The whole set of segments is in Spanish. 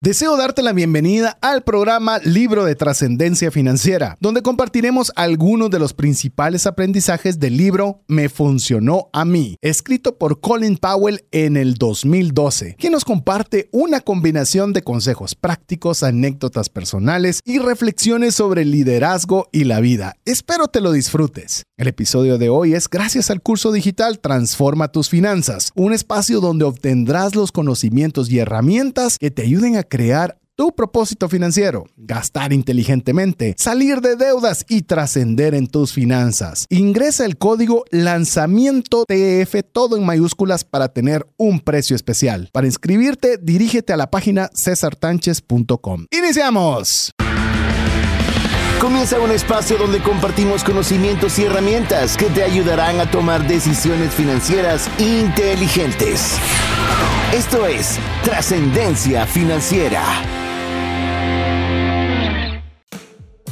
Deseo darte la bienvenida al programa Libro de Trascendencia Financiera, donde compartiremos algunos de los principales aprendizajes del libro Me funcionó a mí, escrito por Colin Powell en el 2012, quien nos comparte una combinación de consejos prácticos, anécdotas personales y reflexiones sobre el liderazgo y la vida. Espero te lo disfrutes. El episodio de hoy es gracias al curso digital Transforma tus finanzas, un espacio donde obtendrás los conocimientos y herramientas que te ayuden a crear tu propósito financiero, gastar inteligentemente, salir de deudas y trascender en tus finanzas. Ingresa el código lanzamiento TF todo en mayúsculas para tener un precio especial. Para inscribirte, dirígete a la página cesartanches.com. ¡Iniciamos! Comienza un espacio donde compartimos conocimientos y herramientas que te ayudarán a tomar decisiones financieras inteligentes. Esto es Trascendencia Financiera.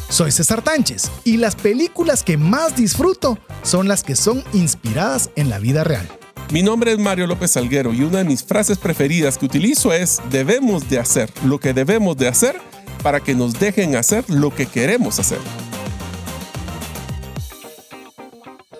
Soy César Tánchez y las películas que más disfruto son las que son inspiradas en la vida real. Mi nombre es Mario López Salguero y una de mis frases preferidas que utilizo es debemos de hacer lo que debemos de hacer para que nos dejen hacer lo que queremos hacer.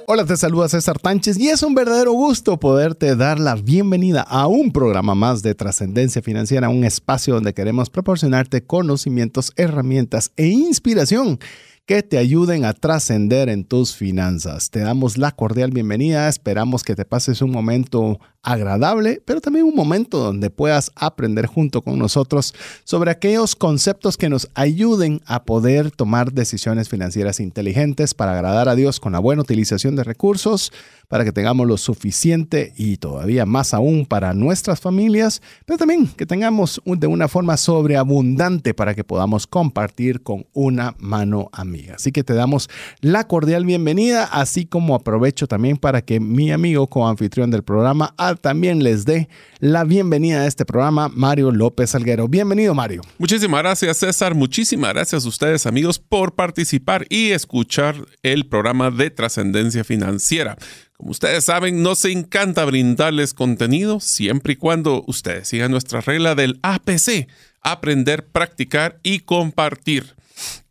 Hola, te saluda César Tánchez y es un verdadero gusto poderte dar la bienvenida a un programa más de trascendencia financiera, un espacio donde queremos proporcionarte conocimientos, herramientas e inspiración que te ayuden a trascender en tus finanzas. Te damos la cordial bienvenida, esperamos que te pases un momento agradable, pero también un momento donde puedas aprender junto con nosotros sobre aquellos conceptos que nos ayuden a poder tomar decisiones financieras inteligentes para agradar a Dios con la buena utilización de recursos, para que tengamos lo suficiente y todavía más aún para nuestras familias, pero también que tengamos de una forma sobreabundante para que podamos compartir con una mano amiga. Así que te damos la cordial bienvenida, así como aprovecho también para que mi amigo coanfitrión del programa, también les dé la bienvenida a este programa, Mario López Alguero. Bienvenido, Mario. Muchísimas gracias, César. Muchísimas gracias a ustedes, amigos, por participar y escuchar el programa de trascendencia financiera. Como ustedes saben, nos encanta brindarles contenido siempre y cuando ustedes sigan nuestra regla del APC, aprender, practicar y compartir.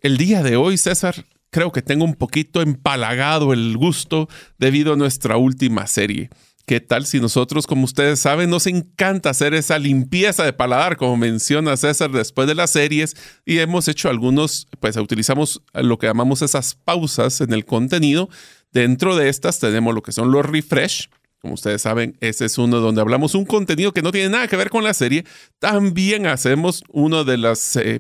El día de hoy, César, creo que tengo un poquito empalagado el gusto debido a nuestra última serie. ¿Qué tal si nosotros, como ustedes saben, nos encanta hacer esa limpieza de paladar, como menciona César, después de las series? Y hemos hecho algunos, pues utilizamos lo que llamamos esas pausas en el contenido. Dentro de estas tenemos lo que son los refresh. Como ustedes saben, ese es uno donde hablamos un contenido que no tiene nada que ver con la serie. También hacemos uno de las... Eh,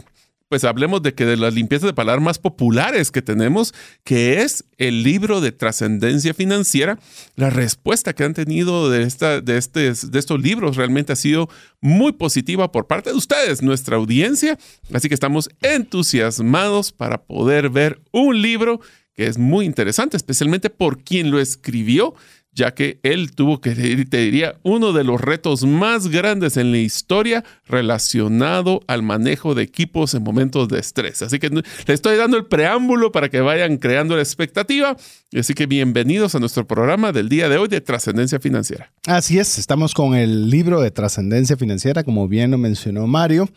pues hablemos de que de las limpiezas de palabras más populares que tenemos, que es el libro de trascendencia financiera. La respuesta que han tenido de, esta, de, este, de estos libros realmente ha sido muy positiva por parte de ustedes, nuestra audiencia. Así que estamos entusiasmados para poder ver un libro que es muy interesante, especialmente por quien lo escribió ya que él tuvo que, te diría, uno de los retos más grandes en la historia relacionado al manejo de equipos en momentos de estrés. Así que le estoy dando el preámbulo para que vayan creando la expectativa. Así que bienvenidos a nuestro programa del día de hoy de Trascendencia Financiera. Así es, estamos con el libro de Trascendencia Financiera, como bien lo mencionó Mario,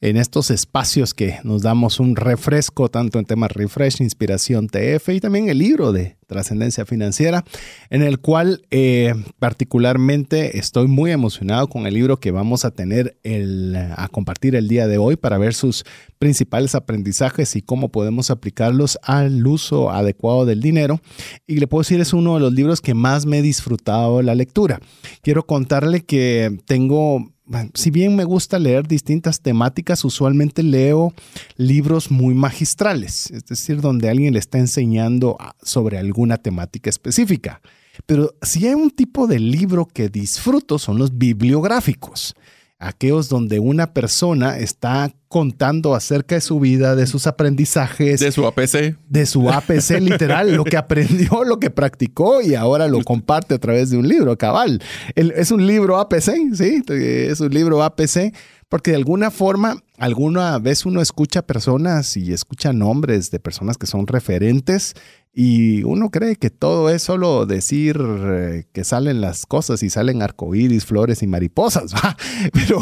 en estos espacios que nos damos un refresco tanto en temas refresh, inspiración TF y también el libro de Trascendencia Financiera, en el cual eh, particularmente estoy muy emocionado con el libro que vamos a tener a compartir el día de hoy para ver sus principales aprendizajes y cómo podemos aplicarlos al uso adecuado del dinero. Y le puedo decir, es uno de los libros que más me he disfrutado la lectura. Quiero contarle que tengo si bien me gusta leer distintas temáticas, usualmente leo libros muy magistrales, es decir, donde alguien le está enseñando sobre alguna temática específica. Pero si hay un tipo de libro que disfruto son los bibliográficos aquellos donde una persona está contando acerca de su vida, de sus aprendizajes. De su APC. De su APC literal, lo que aprendió, lo que practicó y ahora lo comparte a través de un libro, cabal. es un libro APC, ¿sí? Es un libro APC porque de alguna forma, alguna vez uno escucha personas y escucha nombres de personas que son referentes Y uno cree que todo es solo decir eh, que salen las cosas y salen arcoíris, flores y mariposas, pero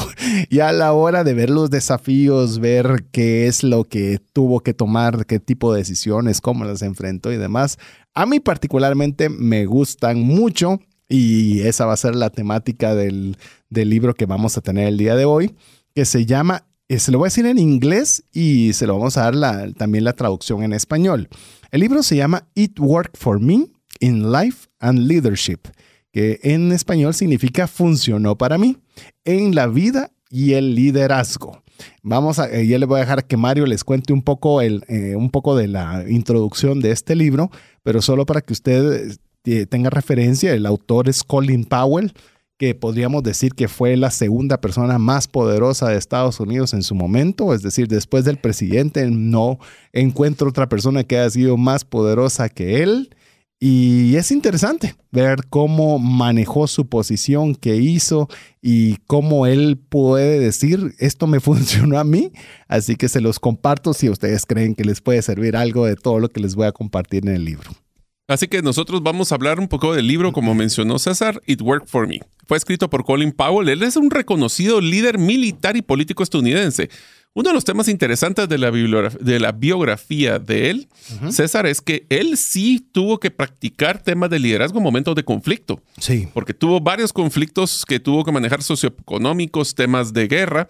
ya a la hora de ver los desafíos, ver qué es lo que tuvo que tomar, qué tipo de decisiones, cómo las enfrentó y demás, a mí particularmente me gustan mucho y esa va a ser la temática del, del libro que vamos a tener el día de hoy, que se llama se lo voy a decir en inglés y se lo vamos a dar también la traducción en español. El libro se llama It Worked for Me in Life and Leadership, que en español significa funcionó para mí en la vida y el liderazgo. Vamos a, eh, ya le voy a dejar que Mario les cuente un poco, el, eh, un poco de la introducción de este libro, pero solo para que usted tenga referencia, el autor es Colin Powell que podríamos decir que fue la segunda persona más poderosa de Estados Unidos en su momento, es decir, después del presidente no encuentro otra persona que haya sido más poderosa que él. Y es interesante ver cómo manejó su posición, qué hizo y cómo él puede decir, esto me funcionó a mí. Así que se los comparto si ustedes creen que les puede servir algo de todo lo que les voy a compartir en el libro. Así que nosotros vamos a hablar un poco del libro, como mencionó César, It Worked for Me. Fue escrito por Colin Powell. Él es un reconocido líder militar y político estadounidense. Uno de los temas interesantes de la, de la biografía de él, César, es que él sí tuvo que practicar temas de liderazgo en momentos de conflicto. Sí. Porque tuvo varios conflictos que tuvo que manejar socioeconómicos, temas de guerra.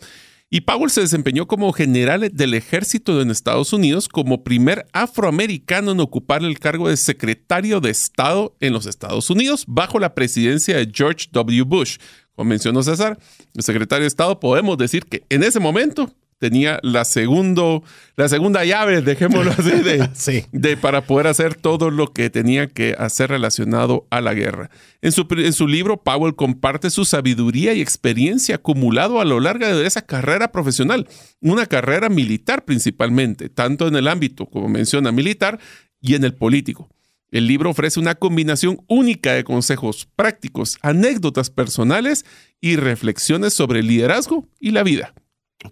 Y Powell se desempeñó como general del ejército en Estados Unidos como primer afroamericano en ocupar el cargo de secretario de Estado en los Estados Unidos bajo la presidencia de George W. Bush. Como mencionó César, el secretario de Estado podemos decir que en ese momento tenía la, segundo, la segunda llave, dejémoslo así, de, para poder hacer todo lo que tenía que hacer relacionado a la guerra. En su, en su libro, Powell comparte su sabiduría y experiencia acumulado a lo largo de esa carrera profesional, una carrera militar principalmente, tanto en el ámbito, como menciona, militar y en el político. El libro ofrece una combinación única de consejos prácticos, anécdotas personales y reflexiones sobre el liderazgo y la vida.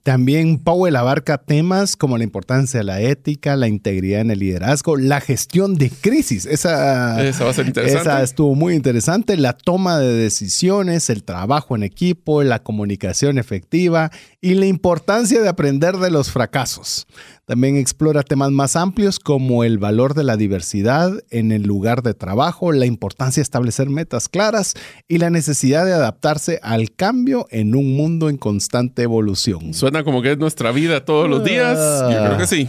También Powell abarca temas como la importancia de la ética, la integridad en el liderazgo, la gestión de crisis. Esa, va a ser interesante. Esa estuvo muy interesante. La toma de decisiones, el trabajo en equipo, la comunicación efectiva y la importancia de aprender de los fracasos. También explora temas más amplios como el valor de la diversidad en el lugar de trabajo, la importancia de establecer metas claras y la necesidad de adaptarse al cambio en un mundo en constante evolución. Suena como que es nuestra vida todos los días. Yo creo que sí.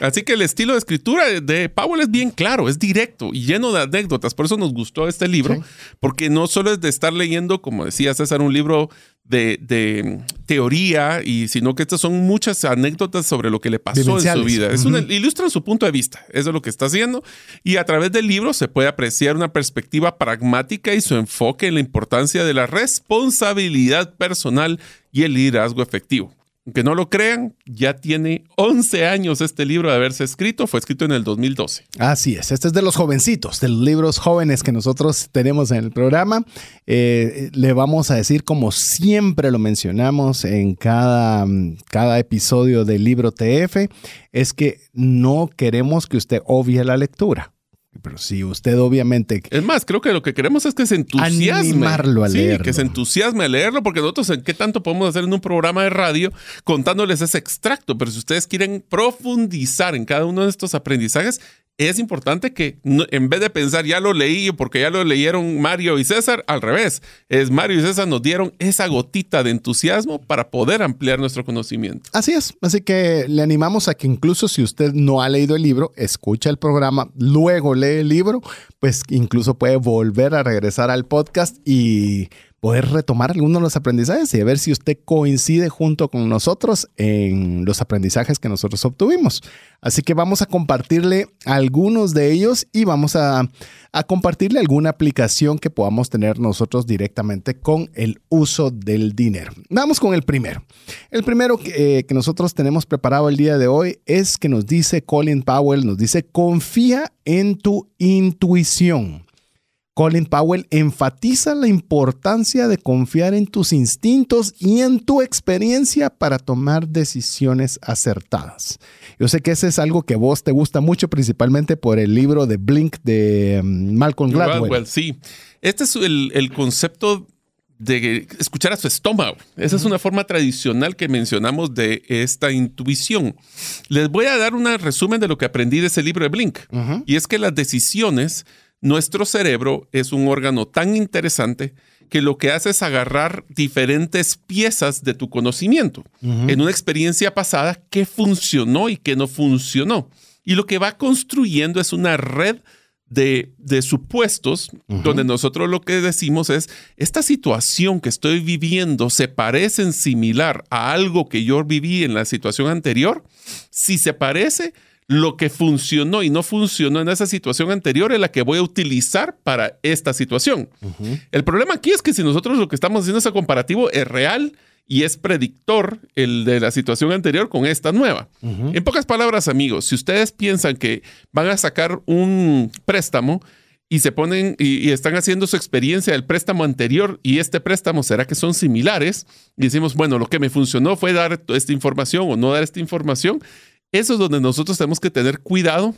Así que el estilo de escritura de Powell es bien claro, es directo y lleno de anécdotas. Por eso nos gustó este libro, porque no solo es de estar leyendo, como decía César, un libro de, teoría, y sino que estas son muchas anécdotas sobre lo que le pasó en su vida. Es ilustran su punto de vista, eso es lo que está haciendo. Y a través del libro se puede apreciar una perspectiva pragmática y su enfoque en la importancia de la responsabilidad personal y el liderazgo efectivo. Aunque no lo crean, ya tiene 11 años este libro de haberse escrito. Fue escrito en el 2012. Así es. Este es de los jovencitos, de los libros jóvenes que nosotros tenemos en el programa. Eh, le vamos a decir, como siempre lo mencionamos en cada, cada episodio del libro TF, es que no queremos que usted obvie la lectura. Pero si usted obviamente... Es más, creo que lo que queremos es que se entusiasme. Animarlo a sí, que se entusiasme a leerlo, porque nosotros en qué tanto podemos hacer en un programa de radio contándoles ese extracto, pero si ustedes quieren profundizar en cada uno de estos aprendizajes, es importante que en vez de pensar ya lo leí porque ya lo leyeron Mario y César, al revés, es Mario y César nos dieron esa gotita de entusiasmo para poder ampliar nuestro conocimiento. Así es, así que le animamos a que incluso si usted no ha leído el libro, escucha el programa, luego lee el libro, pues incluso puede volver a regresar al podcast y poder retomar algunos de los aprendizajes y ver si usted coincide junto con nosotros en los aprendizajes que nosotros obtuvimos. Así que vamos a compartirle algunos de ellos y vamos a, compartirle alguna aplicación que podamos tener nosotros directamente con el uso del dinero. Vamos con el primero. El primero que, eh, nosotros tenemos preparado el día de hoy es que nos dice Colin Powell, nos dice, confía en tu intuición. Colin Powell enfatiza la importancia de confiar en tus instintos y en tu experiencia para tomar decisiones acertadas. Yo sé que ese es algo que vos te gusta mucho, principalmente por el libro de Blink de mm, Malcolm Gladwell. sí, este es el, el concepto de escuchar a su estómago. Esa es una forma tradicional que mencionamos de esta intuición. Les voy a dar un resumen de lo que aprendí de ese libro de Blink. Y es que las decisiones nuestro cerebro es un órgano tan interesante que lo que hace es agarrar diferentes piezas de tu conocimiento en una experiencia pasada que funcionó y que no funcionó. Y lo que va construyendo es una red de, supuestos donde nosotros lo que decimos es, esta situación que estoy viviendo se parece en similar a algo que yo viví en la situación anterior. Si se parece, lo que funcionó y no funcionó en esa situación anterior es la que voy a utilizar para esta situación. El problema aquí es que si nosotros lo que estamos haciendo ese comparativo es real y es predictor el de la situación anterior con esta nueva. En pocas palabras, amigos, si ustedes piensan que van a sacar un préstamo y se ponen y, están haciendo su experiencia del préstamo anterior y este préstamo será que son similares y decimos, bueno, lo que me funcionó fue dar esta información o no dar esta información, eso es donde nosotros tenemos que tener cuidado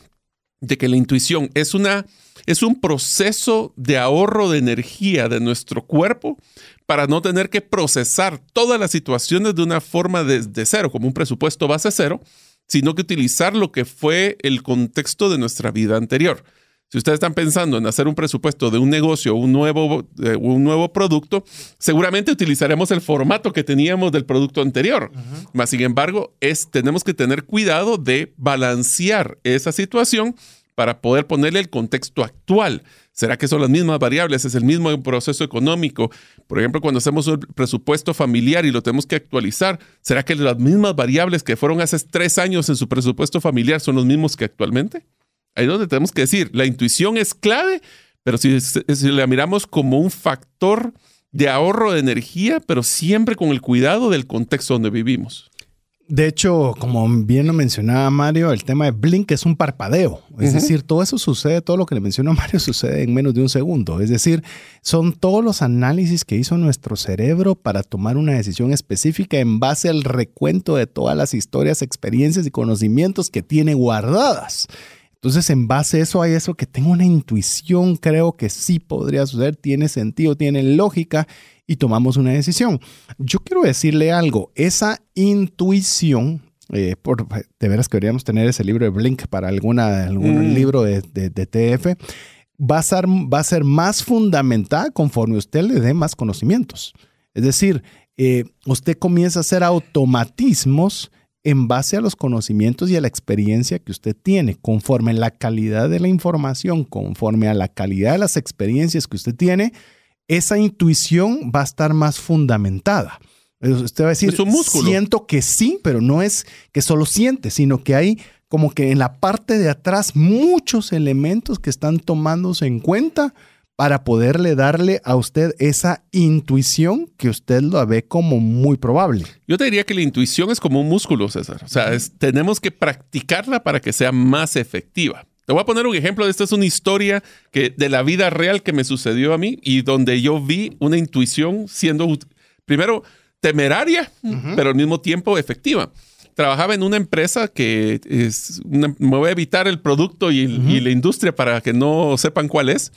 de que la intuición es, una, es un proceso de ahorro de energía de nuestro cuerpo para no tener que procesar todas las situaciones de una forma desde cero, como un presupuesto base cero, sino que utilizar lo que fue el contexto de nuestra vida anterior. Si ustedes están pensando en hacer un presupuesto de un negocio un nuevo, un nuevo producto, seguramente utilizaremos el formato que teníamos del producto anterior. Más sin embargo, es, tenemos que tener cuidado de balancear esa situación para poder ponerle el contexto actual. ¿Será que son las mismas variables? ¿Es el mismo proceso económico? Por ejemplo, cuando hacemos un presupuesto familiar y lo tenemos que actualizar, ¿será que las mismas variables que fueron hace tres años en su presupuesto familiar son los mismos que actualmente? Ahí es donde tenemos que decir, la intuición es clave, pero si, la miramos como un factor de ahorro de energía, pero siempre con el cuidado del contexto donde vivimos. De hecho, como bien lo mencionaba Mario, el tema de Blink es un parpadeo. Es decir, todo eso sucede, todo lo que le mencionó Mario sucede en menos de un segundo. Es decir, son todos los análisis que hizo nuestro cerebro para tomar una decisión específica en base al recuento de todas las historias, experiencias y conocimientos que tiene guardadas. Entonces, en base a eso, hay eso que tengo una intuición, creo que sí podría suceder, tiene sentido, tiene lógica y tomamos una decisión. Yo quiero decirle algo, esa intuición, eh, por, de veras que deberíamos tener ese libro de Blink para alguna, algún mm. libro de, TF, va a, ser, va a ser más fundamental conforme usted le dé más conocimientos. Es decir, eh, usted comienza a hacer automatismos en base a los conocimientos y a la experiencia que usted tiene, conforme a la calidad de la información, conforme a la calidad de las experiencias que usted tiene, esa intuición va a estar más fundamentada. Usted va a decir, siento que sí, pero no es que solo siente, sino que hay como que en la parte de atrás muchos elementos que están tomándose en cuenta para poderle darle a usted esa intuición que usted lo ve como muy probable. Yo te diría que la intuición es como un músculo, César. O sea, tenemos que practicarla para que sea más efectiva. Te voy a poner un ejemplo esta es una historia que de la vida real que me sucedió a mí y donde yo vi una intuición siendo primero temeraria, pero al mismo tiempo efectiva trabajaba en una empresa que es me voy a evitar el producto y, la industria para que no sepan cuál es,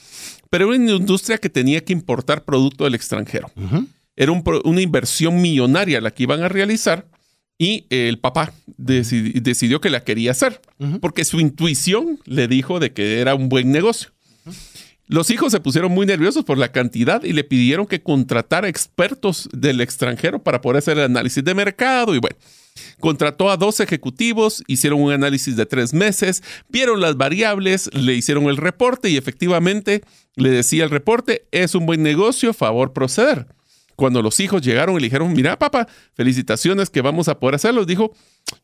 pero era una industria que tenía que importar producto del extranjero. Era una inversión millonaria la que iban a realizar y el papá decidió que la quería hacer porque su intuición le dijo de que era un buen negocio. Los hijos se pusieron muy nerviosos por la cantidad y le pidieron que contratara expertos del extranjero para poder hacer el análisis de mercado y bueno. Contrató a dos ejecutivos, hicieron un análisis de tres meses, vieron las variables, le hicieron el reporte y efectivamente le decía el reporte, es un buen negocio, favor proceder. Cuando los hijos llegaron y le dijeron, mira papá, felicitaciones que vamos a poder hacerlo, dijo,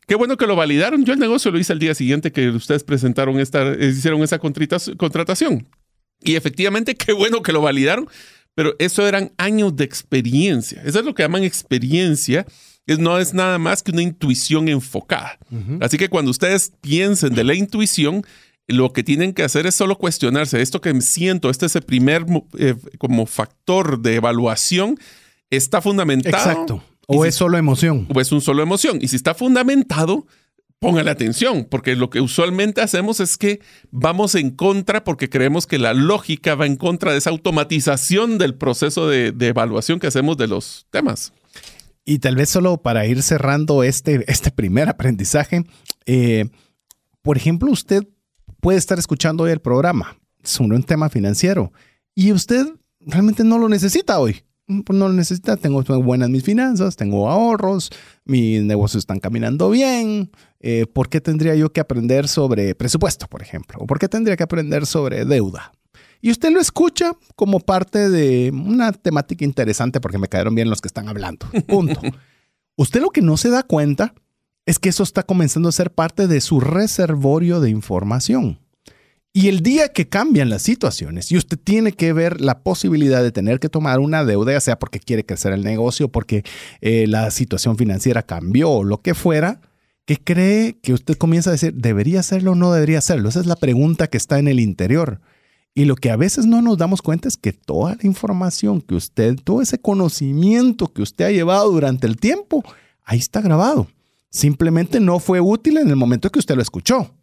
qué bueno que lo validaron, yo el negocio lo hice al día siguiente que ustedes presentaron esta, hicieron esa contratación. Y efectivamente, qué bueno que lo validaron, pero eso eran años de experiencia. Eso es lo que llaman experiencia no es nada más que una intuición enfocada. Así que cuando ustedes piensen de la intuición, lo que tienen que hacer es solo cuestionarse, esto que siento, este es el primer eh, como factor de evaluación, está fundamentado. Exacto. O es solo emoción. O es un solo emoción. Y si está fundamentado, póngale atención, porque lo que usualmente hacemos es que vamos en contra porque creemos que la lógica va en contra de esa automatización del proceso de, evaluación que hacemos de los temas. Y tal vez solo para ir cerrando este, este primer aprendizaje, eh, por ejemplo, usted puede estar escuchando hoy el programa sobre un tema financiero y usted realmente no lo necesita hoy. Pues no lo necesita, tengo buenas mis finanzas, tengo ahorros, mis negocios están caminando bien. Eh, ¿Por qué tendría yo que aprender sobre presupuesto, por ejemplo? ¿O por qué tendría que aprender sobre deuda? Y usted lo escucha como parte de una temática interesante porque me cayeron bien los que están hablando. Punto. usted lo que no se da cuenta es que eso está comenzando a ser parte de su reservorio de información. Y el día que cambian las situaciones y usted tiene que ver la posibilidad de tener que tomar una deuda, ya sea porque quiere crecer el negocio, porque eh, la situación financiera cambió o lo que fuera, ¿qué cree que usted comienza a decir, ¿debería hacerlo o no debería hacerlo? Esa es la pregunta que está en el interior. Y lo que a veces no nos damos cuenta es que toda la información que usted, todo ese conocimiento que usted ha llevado durante el tiempo, ahí está grabado. Simplemente no fue útil en el momento que usted lo escuchó.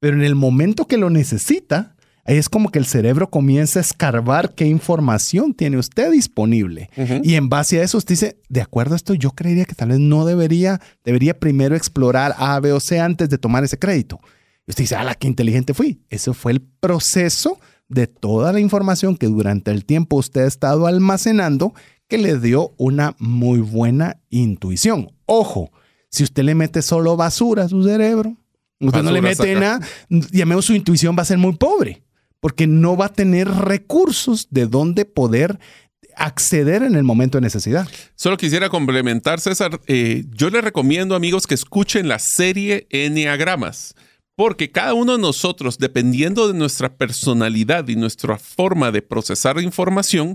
Pero en el momento que lo necesita, ahí es como que el cerebro comienza a escarbar qué información tiene usted disponible. Y en base a eso usted dice, de acuerdo a esto, yo creería que tal vez no debería, debería primero explorar A, B o C antes de tomar ese crédito. Y usted dice, la qué inteligente fui! Eso fue el proceso de toda la información que durante el tiempo usted ha estado almacenando que le dio una muy buena intuición. Ojo, si usted le mete solo basura a su cerebro, Usted no le mete nada, llamemos su intuición va a ser muy pobre, porque no va a tener recursos de dónde poder acceder en el momento de necesidad. Solo quisiera complementar, César. Eh, yo le recomiendo, amigos, que escuchen la serie Enneagramas, porque cada uno de nosotros, dependiendo de nuestra personalidad y nuestra forma de procesar información,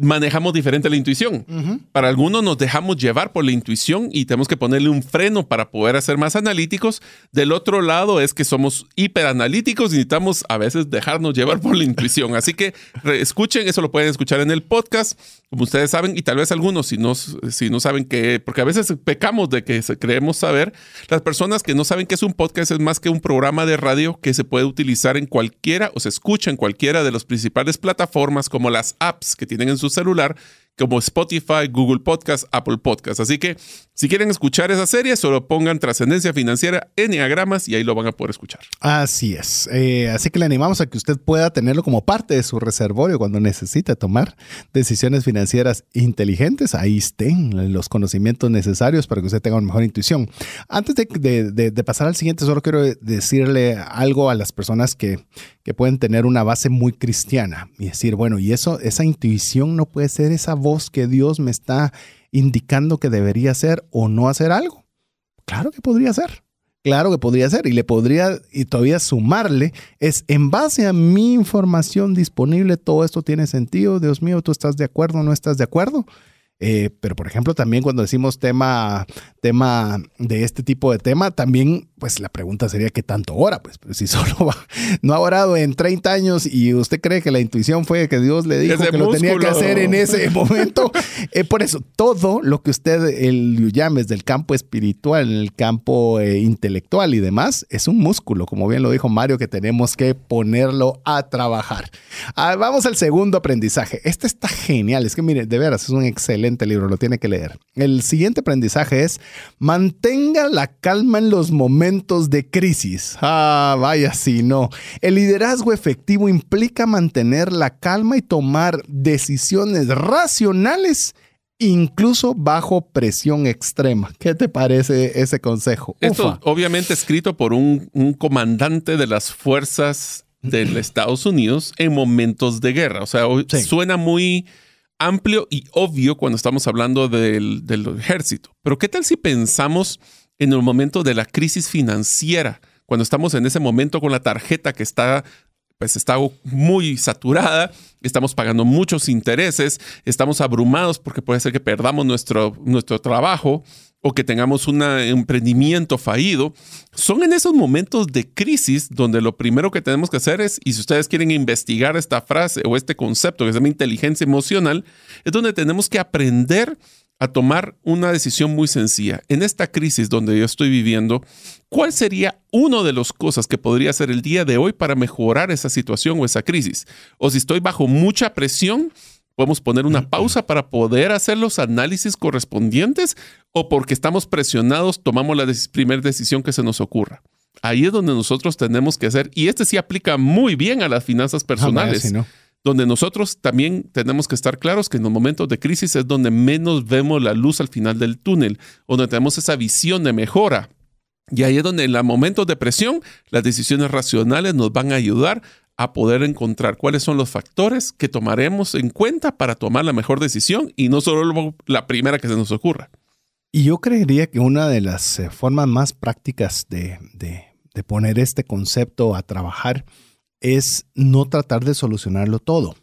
manejamos diferente la intuición. Para algunos nos dejamos llevar por la intuición y tenemos que ponerle un freno para poder ser más analíticos. Del otro lado es que somos hiperanalíticos y necesitamos a veces dejarnos llevar por la intuición. Así que escuchen, eso lo pueden escuchar en el podcast, como ustedes saben, y tal vez algunos si no, si no saben que, porque a veces pecamos de que creemos saber, las personas que no saben que es un podcast es más que un programa de radio que se puede utilizar en cualquiera o se escucha en cualquiera de las principales plataformas como las apps que tienen en su celular como Spotify, Google Podcast, Apple Podcast. Así que si quieren escuchar esa serie, solo pongan Trascendencia Financiera Enneagramas y ahí lo van a poder escuchar. Así es. Eh, así que le animamos a que usted pueda tenerlo como parte de su reservorio cuando necesite tomar decisiones financieras inteligentes. Ahí estén los conocimientos necesarios para que usted tenga una mejor intuición. Antes de, pasar al siguiente, solo quiero decirle algo a las personas que, que pueden tener una base muy cristiana y decir, bueno, y eso, esa intuición no puede ser esa voz que Dios me está indicando que debería hacer o no hacer algo? Claro que podría ser. Claro que podría ser y le podría y todavía sumarle es en base a mi información disponible todo esto tiene sentido. Dios mío, ¿tú estás de acuerdo no estás de acuerdo? Eh, pero por ejemplo, también cuando decimos tema, tema de este tipo de tema, también pues la pregunta sería qué tanto ora, pues, pero si solo no ha orado en 30 años y usted cree que la intuición fue que Dios le dijo que lo tenía que hacer en ese momento, eh, por eso todo lo que usted el, llame del campo espiritual, en el campo eh, intelectual y demás, es un músculo, como bien lo dijo Mario, que tenemos que ponerlo a trabajar. Ah, vamos al segundo aprendizaje. Este está genial, es que mire, de veras, es un excelente libro, lo tiene que leer. El siguiente aprendizaje es mantenga la calma en los momentos de crisis. Ah, vaya si no. El liderazgo efectivo implica mantener la calma y tomar decisiones racionales incluso bajo presión extrema. ¿Qué te parece ese consejo? Esto obviamente escrito por un, comandante de las fuerzas de Estados Unidos en momentos de guerra. O sea, suena muy amplio y obvio cuando estamos hablando del, del ejército. Pero ¿qué tal si pensamos en el momento de la crisis financiera, cuando estamos en ese momento con la tarjeta que está pues está muy saturada, estamos pagando muchos intereses, estamos abrumados porque puede ser que perdamos nuestro, nuestro trabajo o que tengamos un emprendimiento fallido, son en esos momentos de crisis donde lo primero que tenemos que hacer es, y si ustedes quieren investigar esta frase o este concepto que se llama inteligencia emocional, es donde tenemos que aprender a tomar una decisión muy sencilla. En esta crisis donde yo estoy viviendo, ¿cuál sería una de las cosas que podría hacer el día de hoy para mejorar esa situación o esa crisis? O si estoy bajo mucha presión, podemos poner una pausa para poder hacer los análisis correspondientes o porque estamos presionados tomamos la primera decisión que se nos ocurra. Ahí es donde nosotros tenemos que hacer, y este sí aplica muy bien a las finanzas personales, donde nosotros también tenemos que estar claros que en los momentos de crisis es donde menos vemos la luz al final del túnel, donde tenemos esa visión de mejora. Y ahí es donde en los momentos de presión las decisiones racionales nos van a ayudar a poder encontrar cuáles son los factores que tomaremos en cuenta para tomar la mejor decisión y no solo la primera que se nos ocurra. Y yo creería que una de las eh, formas más prácticas de, poner este concepto a trabajar es no tratar de solucionarlo todo.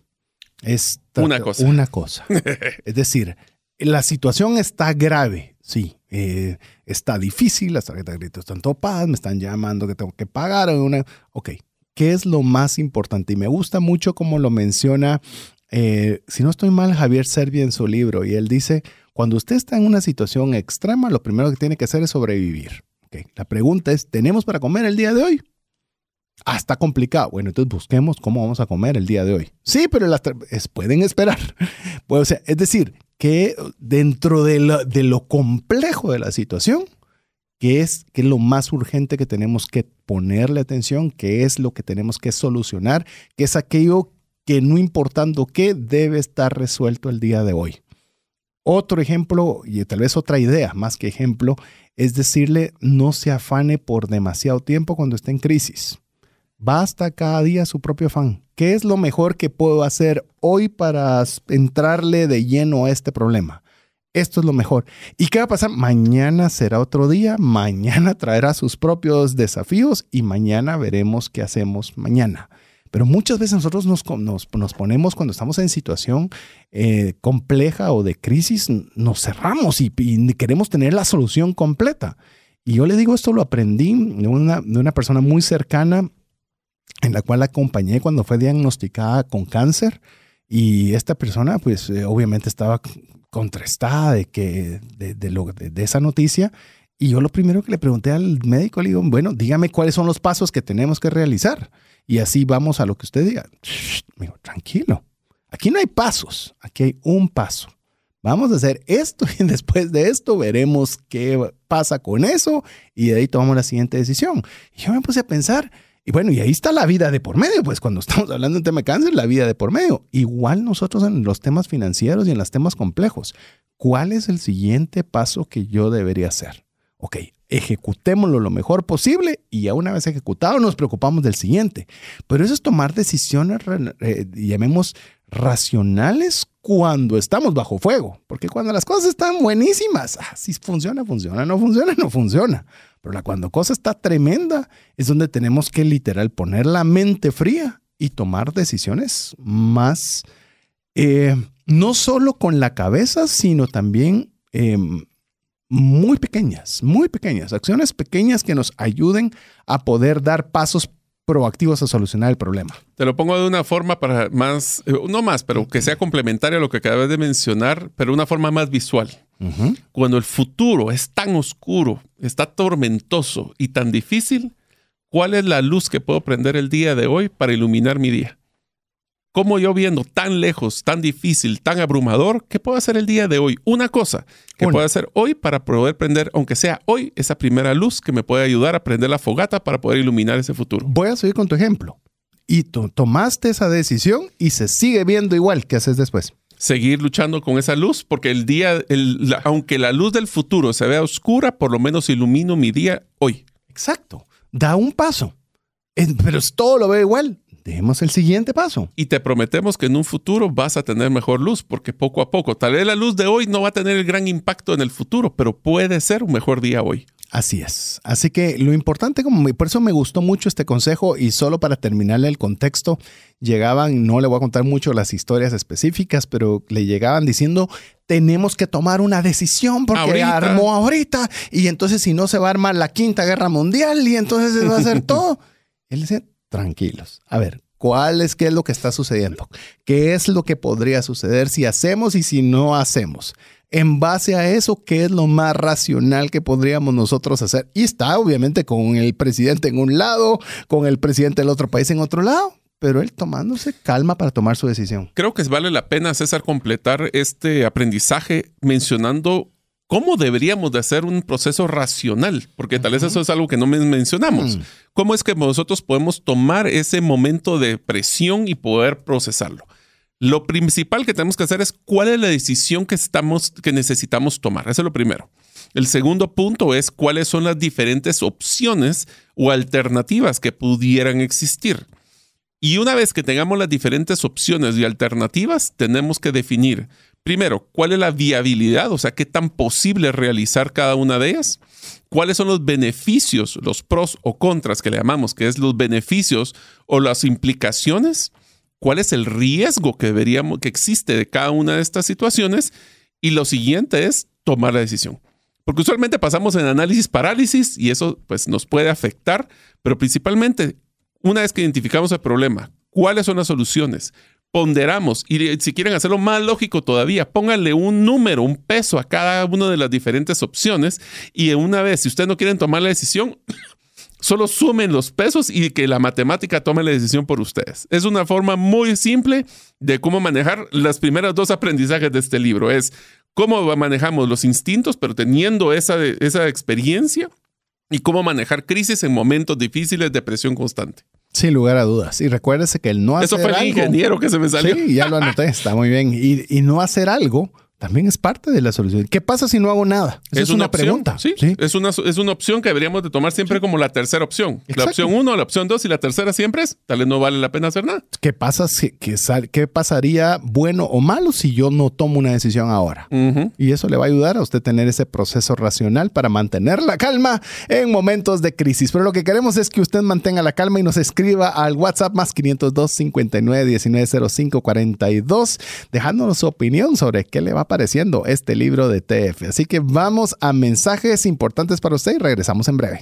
Es una cosa. Una cosa. es decir, la situación está grave, sí. Eh, está difícil, las tarjetas de crédito están topadas, me están llamando que tengo que pagar. Una, ok, ¿Qué es lo más importante? Y me gusta mucho como lo menciona, eh, si no estoy mal, Javier Servia en su libro, y él dice, cuando usted está en una situación extrema, lo primero que tiene que hacer es sobrevivir. La pregunta es, ¿tenemos para comer el día de hoy? Ah, está complicado. Bueno, entonces busquemos cómo vamos a comer el día de hoy. Sí, pero las pueden esperar. Pues, es decir, que dentro de lo complejo de la situación, qué es, qué es lo más urgente que tenemos que ponerle atención, qué es lo que tenemos que solucionar, qué es aquello que no importando qué debe estar resuelto el día de hoy. Otro ejemplo, y tal vez otra idea más que ejemplo, es decirle no se afane por demasiado tiempo cuando esté en crisis. Basta cada día su propio afán. ¿Qué es lo mejor que puedo hacer hoy para entrarle de lleno a este problema? esto es lo mejor. ¿Y qué va a pasar? Mañana será otro día, mañana traerá sus propios desafíos y mañana veremos qué hacemos mañana. Pero muchas veces nosotros nos, nos, ponemos cuando estamos en situación eh, compleja o de crisis, nos cerramos y, queremos tener la solución completa. Y yo le digo, esto lo aprendí de una, de una persona muy cercana en la cual acompañé cuando fue diagnosticada con cáncer. Y esta persona, pues eh, obviamente estaba contrastada de, que, de, esa noticia. Y yo lo primero que le pregunté al médico, le digo, bueno, dígame cuáles son los pasos que tenemos que realizar. Y así vamos a lo que usted diga. Me digo, tranquilo, aquí no hay pasos, aquí hay un paso. Vamos a hacer esto y después de esto veremos qué pasa con eso y de ahí tomamos la siguiente decisión. Y yo me puse a pensar, y bueno, y ahí está la vida de por medio, pues cuando estamos hablando de un tema de cáncer, la vida de por medio. Igual nosotros en los temas financieros y en los temas complejos. ¿Cuál es el siguiente paso que yo debería hacer? Ok, ejecutémoslo lo mejor posible y ya una vez ejecutado nos preocupamos del siguiente. Pero eso es tomar decisiones, eh, llamemos racionales cuando estamos bajo fuego, porque cuando las cosas están buenísimas, ah, si funciona, funciona, no funciona, no funciona. Pero la, cuando cosa está tremenda es donde tenemos que literal poner la mente fría y tomar decisiones más, eh, no solo con la cabeza, sino también em, muy pequeñas, muy pequeñas, acciones pequeñas que nos ayuden a poder dar pasos proactivos a solucionar el problema. Te lo pongo de una forma para más, eh, no más, pero que sea complementaria a lo que acabas de mencionar, pero una forma más visual. Cuando el futuro es tan oscuro, está tormentoso y tan difícil, ¿cuál es la luz que puedo prender el día de hoy para iluminar mi día? ¿Cómo yo viendo tan lejos, tan difícil, tan abrumador, qué puedo hacer el día de hoy? Una cosa que puedo hacer hoy para poder prender, aunque sea hoy, esa primera luz que me puede ayudar a prender la fogata para poder iluminar ese futuro. Voy a seguir con tu ejemplo. Y tú tomaste esa decisión y se sigue viendo igual. ¿Qué haces después? seguir luchando con esa luz, porque el día, aunque la luz del futuro se vea oscura, por lo menos ilumino mi día hoy. Exacto. Da un paso. Pero todo lo veo igual. Demos el siguiente paso. Y te prometemos que en un futuro vas a tener mejor luz, porque poco a poco, tal vez la luz de hoy no va a tener el gran impacto en el futuro, pero puede ser un mejor día hoy. Así es. Así que lo importante, como por eso me gustó mucho este consejo y solo para terminarle el contexto, llegaban, no le voy a contar mucho las historias específicas, pero le llegaban diciendo, tenemos que tomar una decisión porque Ahorita. armó ahorita y entonces si no se va a armar la quinta guerra mundial y entonces se va a hacer todo. Él decía, tranquilos. A ver, ¿cuál es qué es lo que está sucediendo? ¿Qué es lo que podría suceder si hacemos y si no hacemos? En base a eso, ¿qué es lo más racional que podríamos nosotros hacer? Y está obviamente con el presidente en un lado, con el presidente del otro país en otro lado, pero él tomándose calma para tomar su decisión. Creo que vale la pena, César, completar este aprendizaje mencionando cómo deberíamos de hacer un proceso racional, porque tal vez eso es algo que no men- mencionamos. Mm. ¿Cómo es que nosotros podemos tomar ese momento de presión y poder procesarlo? Lo principal que tenemos que hacer es cuál es la decisión que, estamos, que necesitamos tomar. Eso es lo primero. El segundo punto es cuáles son las diferentes opciones o alternativas que pudieran existir. Y una vez que tengamos las diferentes opciones y alternativas, tenemos que definir, primero, cuál es la viabilidad, o sea, qué tan posible realizar cada una de ellas, cuáles son los beneficios, los pros o contras que le llamamos, que es los beneficios o las implicaciones, cuál es el riesgo que deberíamos, que existe de cada una de estas situaciones, y lo siguiente es tomar la decisión. Porque usualmente pasamos en análisis parálisis y eso pues nos puede afectar, pero principalmente una vez que identificamos el problema, cuáles son las soluciones, ponderamos y si quieren hacerlo más lógico todavía, pónganle un número, un peso a cada una de las diferentes opciones y una vez, si ustedes no quieren tomar la decisión, solo sumen los pesos y que la matemática tome la decisión por ustedes. Es una forma muy simple de cómo manejar las primeras dos aprendizajes de este libro. Es cómo manejamos los instintos, pero teniendo esa, esa experiencia y cómo manejar crisis en momentos difíciles de presión constante. Sin lugar a dudas. Y recuérdese que el no hacer Eso fue el algo- ingeniero que se me salió. Sí, ya lo anoté, está muy bien. Y, y no hacer algo también es parte de la solución. ¿Qué pasa si no hago nada? Esa es, una, pregunta. Sí, Es, una, es una opción que deberíamos de tomar siempre como la tercera opción. La opción uno, la opción dos y la tercera siempre es, tal vez no vale la pena hacer nada. ¿Qué, pasa si, qué, ¿Qué pasaría bueno o malo si yo no tomo una decisión ahora? Y eso le va a ayudar a usted tener ese proceso racional para mantener la calma en momentos de crisis. Pero lo que queremos es que usted mantenga la calma y nos escriba al WhatsApp más 502 59 19 05 42, dejándonos su opinión sobre qué le va pareciendo este libro de TF. Así que vamos a mensajes importantes para usted y regresamos en breve.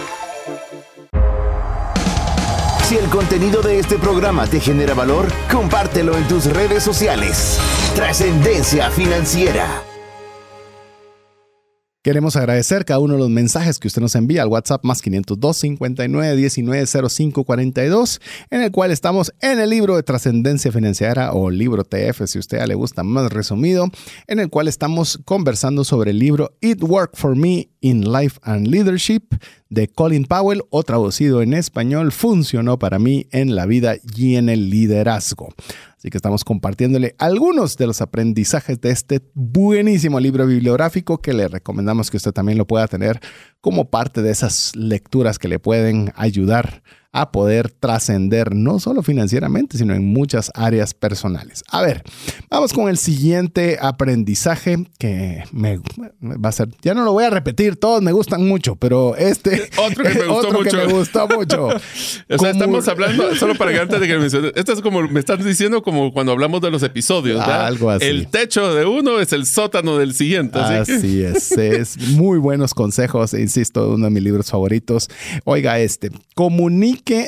Si el contenido de este programa te genera valor, compártelo en tus redes sociales. Trascendencia financiera. Queremos agradecer cada uno de los mensajes que usted nos envía al WhatsApp más 502 59 19 05 42, en el cual estamos en el libro de trascendencia financiera o libro TF, si a usted le gusta más resumido, en el cual estamos conversando sobre el libro It Worked for Me in Life and Leadership de Colin Powell o traducido en español Funcionó para mí en la vida y en el liderazgo. Así que estamos compartiéndole algunos de los aprendizajes de este buenísimo libro bibliográfico que le recomendamos que usted también lo pueda tener como parte de esas lecturas que le pueden ayudar poder trascender no solo financieramente, sino en muchas áreas personales. A ver, vamos con el siguiente aprendizaje que me va a ser, ya no lo voy a repetir, todos me gustan mucho, pero este otro que me gustó mucho. me gustó mucho. o sea, estamos hablando, solo para que antes de que me esto es como, me estás diciendo como cuando hablamos de los episodios, ¿verdad? Algo así. El techo de uno es el sótano del siguiente. Así, es, es muy buenos consejos, insisto, uno de mis libros favoritos. Oiga este,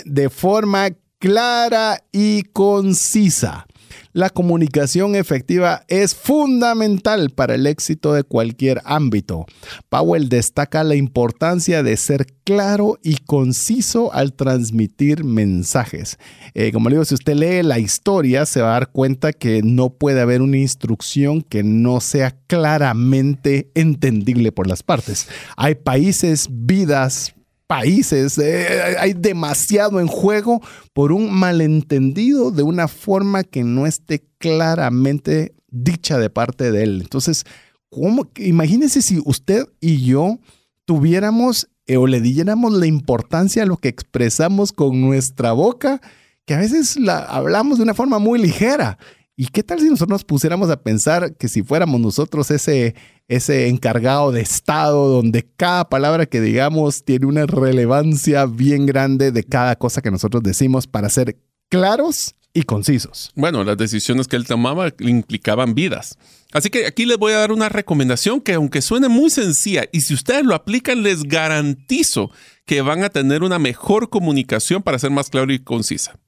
de forma clara y concisa. La comunicación efectiva es fundamental para el éxito de cualquier ámbito. Powell destaca la importancia de ser claro y conciso al transmitir mensajes. Eh, como le digo, si usted lee la historia, se va a dar cuenta que no puede haber una instrucción que no sea claramente entendible por las partes. Hay países, vidas, países. Eh, hay demasiado en juego por un malentendido de una forma que no esté claramente dicha de parte de él. Entonces, ¿cómo? imagínense si usted y yo tuviéramos eh, o le diéramos la importancia a lo que expresamos con nuestra boca, que a veces la hablamos de una forma muy ligera. ¿Y qué tal si nosotros nos pusiéramos a pensar que si fuéramos nosotros ese ese encargado de Estado donde cada palabra que digamos tiene una relevancia bien grande de cada cosa que nosotros decimos para ser claros y concisos. Bueno, las decisiones que él tomaba implicaban vidas. Así que aquí les voy a dar una recomendación que aunque suene muy sencilla y si ustedes lo aplican les garantizo que van a tener una mejor comunicación para ser más claro y concisa.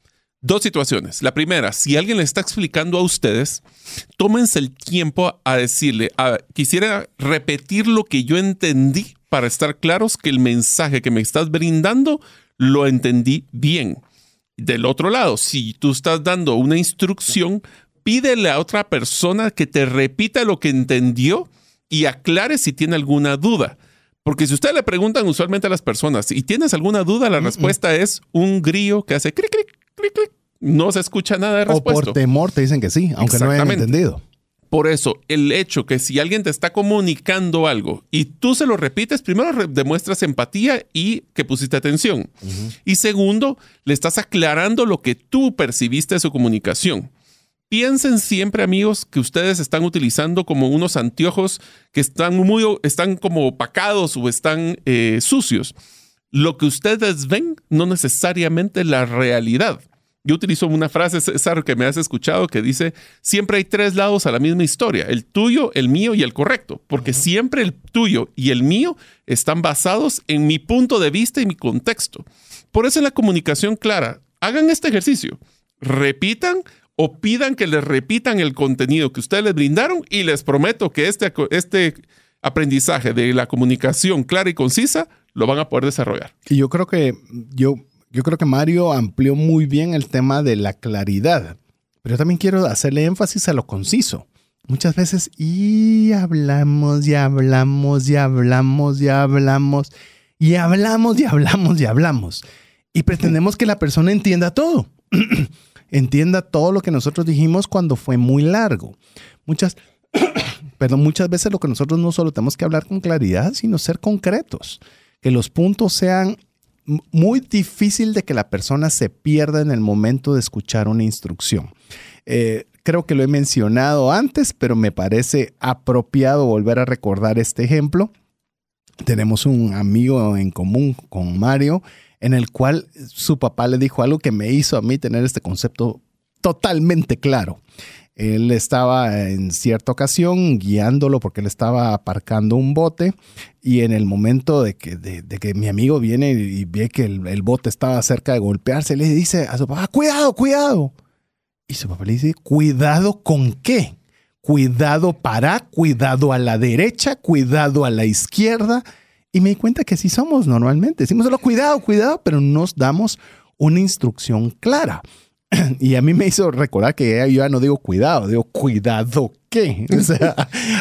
Dos situaciones. La primera, si alguien le está explicando a ustedes, tómense el tiempo a decirle, quisiera repetir lo que yo entendí para estar claros que el mensaje que me estás brindando lo entendí bien. Del otro lado, si tú estás dando una instrucción, pídele a otra persona que te repita lo que entendió y aclare si tiene alguna duda. Porque si ustedes le preguntan usualmente a las personas, y tienes alguna duda, la respuesta es un grillo que hace clic, clic, no se escucha nada de respuesta. O por temor te dicen que sí, aunque no hayan entendido. Por eso, el hecho que si alguien te está comunicando algo y tú se lo repites, primero demuestras empatía y que pusiste atención. Y segundo, le estás aclarando lo que tú percibiste de su comunicación. Piensen siempre, amigos, que ustedes están utilizando como unos anteojos que están muy, están como opacados o están eh, sucios. Lo que ustedes ven no necesariamente es la realidad. Yo utilizo una frase, César, que me has escuchado, que dice, siempre hay tres lados a la misma historia, el tuyo, el mío y el correcto, porque siempre el tuyo y el mío están basados en mi punto de vista y mi contexto. Por eso en la comunicación clara, hagan este ejercicio, repitan o pidan que les repitan el contenido que ustedes les brindaron y les prometo que este, este aprendizaje de la comunicación clara y concisa lo van a poder desarrollar. Y yo creo que yo yo creo que Mario amplió muy bien el tema de la claridad, pero yo también quiero hacerle énfasis a lo conciso. Muchas veces, y hablamos, y hablamos, y hablamos, y hablamos, y hablamos, y hablamos, y hablamos. Y pretendemos que la persona entienda todo. entienda todo lo que nosotros dijimos cuando fue muy largo. Muchas, perdón, muchas veces lo que nosotros no solo tenemos que hablar con claridad, sino ser concretos. Que los puntos sean muy difícil de que la persona se pierda en el momento de escuchar una instrucción. Eh, creo que lo he mencionado antes, pero me parece apropiado volver a recordar este ejemplo. Tenemos un amigo en común con Mario, en el cual su papá le dijo algo que me hizo a mí tener este concepto totalmente claro. Él estaba en cierta ocasión guiándolo porque él estaba aparcando un bote y en el momento de que, de, que mi amigo viene y ve que el, bote estaba cerca de golpearse, le dice a su papá, cuidado, cuidado. Y su papá le dice, cuidado con qué? Cuidado para, cuidado a la derecha, cuidado a la izquierda. Y me di cuenta que así somos normalmente. Decimos solo cuidado, cuidado, pero nos damos una instrucción clara. y a mí me hizo recordar que yo ya no digo cuidado, digo cuidado qué, o sea,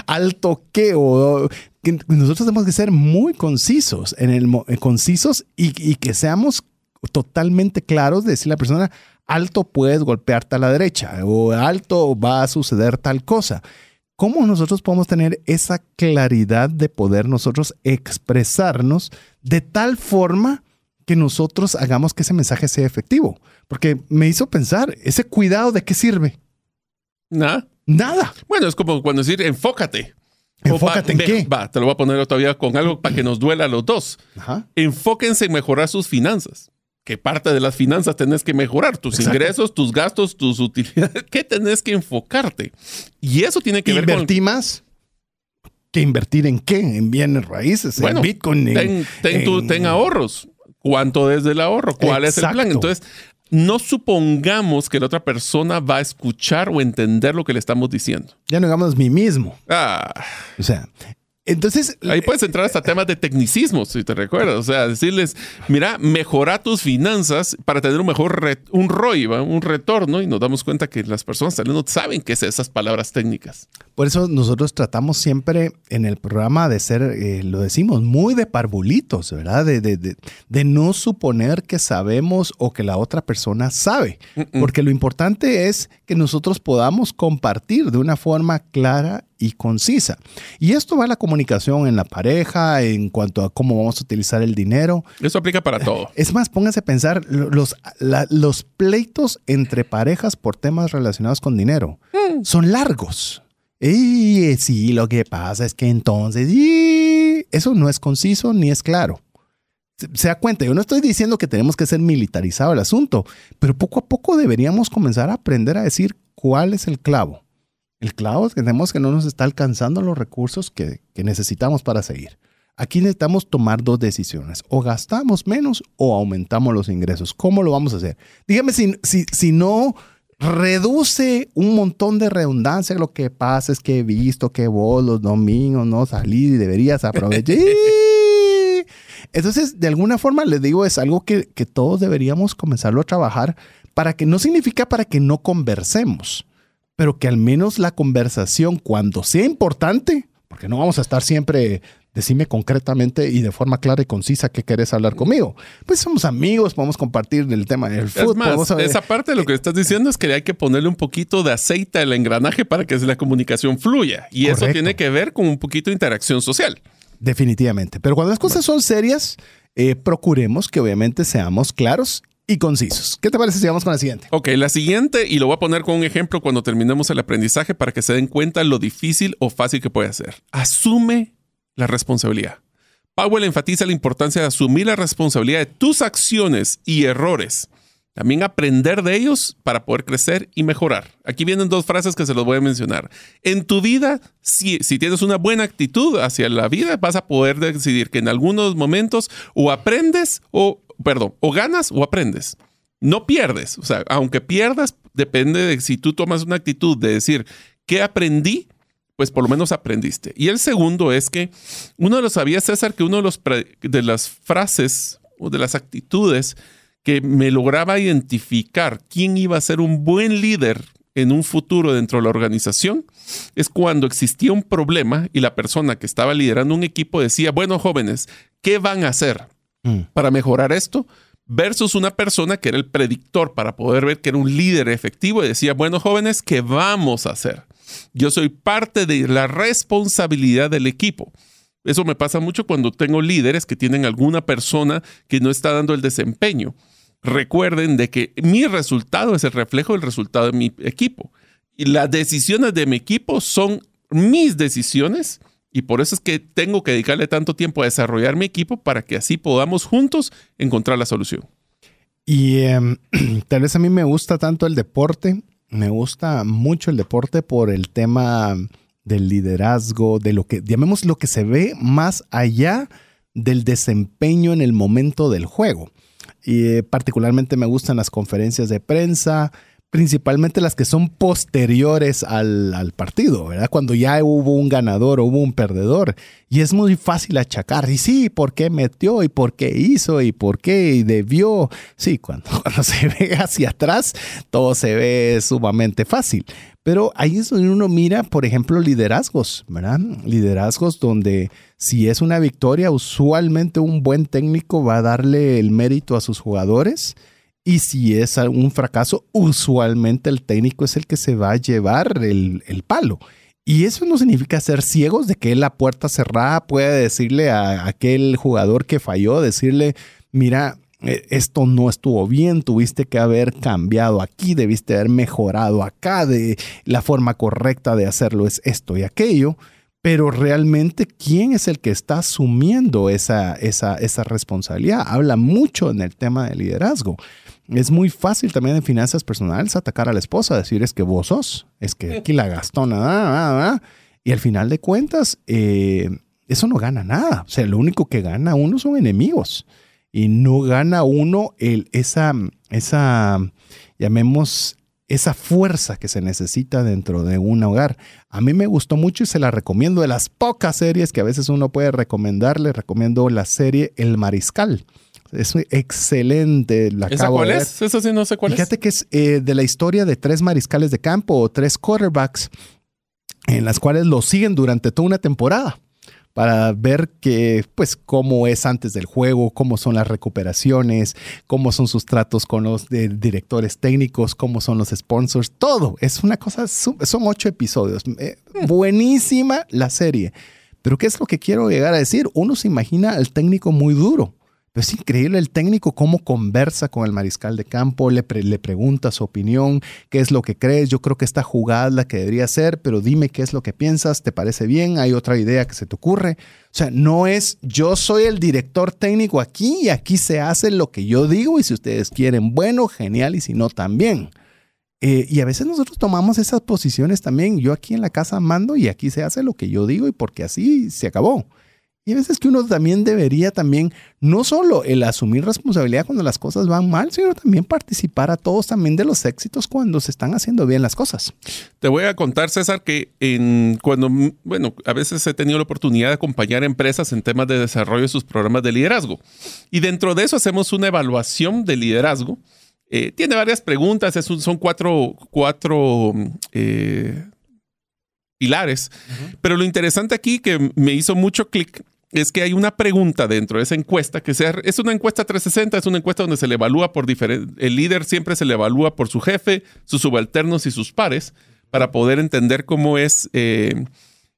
alto qué, o que nosotros tenemos que ser muy concisos, en el, eh, concisos y, que seamos totalmente claros de decir a la persona, alto puedes golpearte a la derecha o alto va a suceder tal cosa. ¿Cómo nosotros podemos tener esa claridad de poder nosotros expresarnos de tal forma que nosotros hagamos que ese mensaje sea efectivo. Porque me hizo pensar, ese cuidado de qué sirve. Nada. Nada. Bueno, es como cuando decir, enfócate. ¿Enfócate en qué? Va, te lo voy a poner todavía con algo para que nos duela a los dos. Ajá. Enfóquense en mejorar sus finanzas. ¿Qué parte de las finanzas tenés que mejorar? Tus ingresos, tus gastos, tus utilidades. ¿Qué tenés que enfocarte? Y eso tiene que ver con... ¿Invertí más? ¿Que invertir en qué? ¿En bienes raíces? Bueno, ¿En Bitcoin? en- ten, tu- en- ten ahorros. ¿Cuánto es del ahorro? ¿Cuál es el plan? Entonces, no supongamos que la otra persona va a escuchar o entender lo que le estamos diciendo. Ya no hagamos mí mismo. Ah, O sea, entonces... ahí puedes entrar hasta temas de tecnicismo, si te recuerdas. O sea, decirles, mira, mejora tus finanzas para tener un mejor re- un ROI, ¿va? un retorno. Y nos damos cuenta que las personas vez no saben qué es esas palabras técnicas. Por eso nosotros tratamos siempre en el programa de ser, eh, lo decimos, muy de parvulitos, ¿verdad? De, de- de- de no suponer que sabemos o que la otra persona sabe. Porque lo importante es que nosotros podamos compartir de una forma clara y concisa. Y esto va a la comunicación en la pareja, en cuanto a cómo vamos a utilizar el dinero. Eso aplica para todo. Es más, pónganse a pensar lo- los, la- los pleitos entre parejas por temas relacionados con dinero son largos. Y eh, sí, lo que pasa es que entonces, y eso no es conciso ni es claro. Se, se da cuenta, yo no estoy diciendo que tenemos que ser militarizado el asunto, pero poco a poco deberíamos comenzar a aprender a decir cuál es el clavo. El clavo es que tenemos que no nos está alcanzando los recursos que, que necesitamos para seguir. Aquí necesitamos tomar dos decisiones. O gastamos menos o aumentamos los ingresos. ¿Cómo lo vamos a hacer? Dígame si, si, si no reduce un montón de redundancia. Lo que pasa es que he visto que vos los domingos no salís y deberías aprovechar. Entonces, de alguna forma, les digo, es algo que, que todos deberíamos comenzarlo a trabajar para que no significa para que no conversemos, pero que al menos la conversación, cuando sea importante, porque no vamos a estar siempre, decime concretamente y de forma clara y concisa qué querés hablar conmigo. Pues somos amigos, podemos compartir el tema del Es fútbol. más, esa parte de lo que estás diciendo es que hay que ponerle un poquito de aceite al engranaje para que la comunicación fluya. Y eso tiene que ver con un poquito de interacción social. Definitivamente. Pero cuando las cosas son serias, eh, procuremos que obviamente seamos claros y concisos. ¿Qué te parece si vamos con la siguiente? Ok, la siguiente, y lo voy a poner con un ejemplo cuando terminemos el aprendizaje para que se den cuenta lo difícil o fácil que puede ser. Asume la responsabilidad. Powell enfatiza la importancia de asumir la responsabilidad de tus acciones y errores. También aprender de ellos para poder crecer y mejorar. Aquí vienen dos frases que se los voy a mencionar. En tu vida, si, si tienes una buena actitud hacia la vida, vas a poder decidir que en algunos momentos o aprendes o, perdón, o ganas o aprendes. No pierdes. O sea, aunque pierdas, depende de si tú tomas una actitud de decir, ¿qué aprendí? Pues por lo menos aprendiste. Y el segundo es que uno de los sabía, César, que uno de, de las frases o de las actitudes que me lograba identificar quién iba a ser un buen líder en un futuro dentro de la organización es cuando existía un problema y la persona que estaba liderando un equipo decía, bueno, jóvenes, ¿qué van a hacer para mejorar esto? Versus una persona que era el predictor para poder ver que era un líder efectivo y decía, bueno, jóvenes, ¿qué vamos a hacer? Yo soy parte de la responsabilidad del equipo. Eso me pasa mucho cuando tengo líderes que tienen alguna persona que no está dando el desempeño. Recuerden de que mi resultado es el reflejo del resultado de mi equipo. Y las decisiones de mi equipo son mis decisiones y por eso es que tengo que dedicarle tanto tiempo a desarrollar mi equipo para que así podamos juntos encontrar la solución. Y em, tal vez a mí me gusta tanto el deporte, me gusta mucho el deporte por el tema del liderazgo, de lo que, llamemos lo que se ve más allá del desempeño en el momento del juego. Y eh, particularmente me gustan las conferencias de prensa, principalmente las que son posteriores al, partido, ¿verdad? Cuando ya hubo un ganador o hubo un perdedor. Y es muy fácil achacar. Y sí, ¿por qué metió? ¿Y por qué hizo? ¿Y por qué debió? Sí, cuando, cuando se ve hacia atrás, todo se ve sumamente fácil. Pero ahí es donde uno mira, por ejemplo, liderazgos, ¿verdad? Liderazgos donde si es una victoria, usualmente un buen técnico va a darle el mérito a sus jugadores. Y si es un fracaso, usualmente el técnico es el que se va a llevar el, el, palo. Y eso no significa ser ciegos de que la puerta cerrada puede decirle a aquel jugador que falló, decirle, mira, eh, esto no estuvo bien, tuviste que haber cambiado aquí, debiste haber mejorado acá, de la forma correcta de hacerlo es esto y aquello, pero realmente quién es el que está asumiendo esa, esa, esa responsabilidad. Habla mucho en el tema de liderazgo. Es muy fácil también en finanzas personales atacar a la esposa, decir es que vos sos, es que aquí la gastona, ah, ah, ah, y al final de cuentas, eh, eso no gana nada. O sea, lo único que gana uno son enemigos y no gana uno el, esa, esa, llamemos, esa fuerza que se necesita dentro de un hogar. A mí me gustó mucho y se la recomiendo de las pocas series que a veces uno puede recomendarle. Recomiendo la serie El Mariscal. Es excelente. La ¿Esa cuál es? Eso sí no sé cuál es. Fíjate que es eh, de la historia de tres mariscales de campo o tres quarterbacks en las cuales lo siguen durante toda una temporada para ver que, pues, cómo es antes del juego, cómo son las recuperaciones, cómo son sus tratos con los directores técnicos, cómo son los sponsors, todo. Es una cosa, son ocho episodios. Eh, buenísima la serie. Pero ¿qué es lo que quiero llegar a decir? Uno se imagina al técnico muy duro es increíble el técnico cómo conversa con el mariscal de campo, le, le, pregunta su opinión, qué es lo que crees, yo creo que esta jugada es la que debería ser, pero dime qué es lo que piensas, ¿te parece bien? ¿Hay otra idea que se te ocurre? O sea, no es yo soy el director técnico aquí y aquí se hace lo que yo digo y si ustedes quieren, bueno, genial y si no, también. Eh, y a veces nosotros tomamos esas posiciones también, yo aquí en la casa mando y aquí se hace lo que yo digo y porque así se acabó. Y a veces que uno también debería también, no solo el asumir responsabilidad cuando las cosas van mal, sino también participar a todos también de los éxitos cuando se están haciendo bien las cosas. Te voy a contar, César, que en, cuando, bueno, a veces he tenido la oportunidad de acompañar empresas en temas de desarrollo de sus programas de liderazgo. Y dentro de eso hacemos una evaluación de liderazgo. Eh, tiene varias preguntas, son cuatro, cuatro eh, pilares. Pero lo interesante aquí que me hizo mucho clic es que hay una pregunta dentro de esa encuesta que sea, es una encuesta 360, es una encuesta donde se le evalúa por diferentes, el líder siempre se le evalúa por su jefe, sus subalternos y sus pares para poder entender cómo es eh,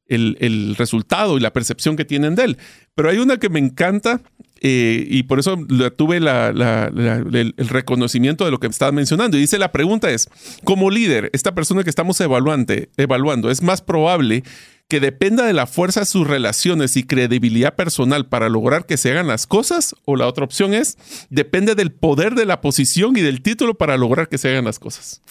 el, resultado y la percepción que tienen de él. Pero hay una que me encanta eh, y por eso tuve el, reconocimiento de lo que estaba mencionando. Y dice, la pregunta es, como líder, esta persona que estamos evaluando, ¿es más probable que dependa de la fuerza de sus relaciones y credibilidad personal para lograr que se hagan las cosas? ¿O la otra opción es, depende del poder de la posición y del título para lograr que se hagan las cosas?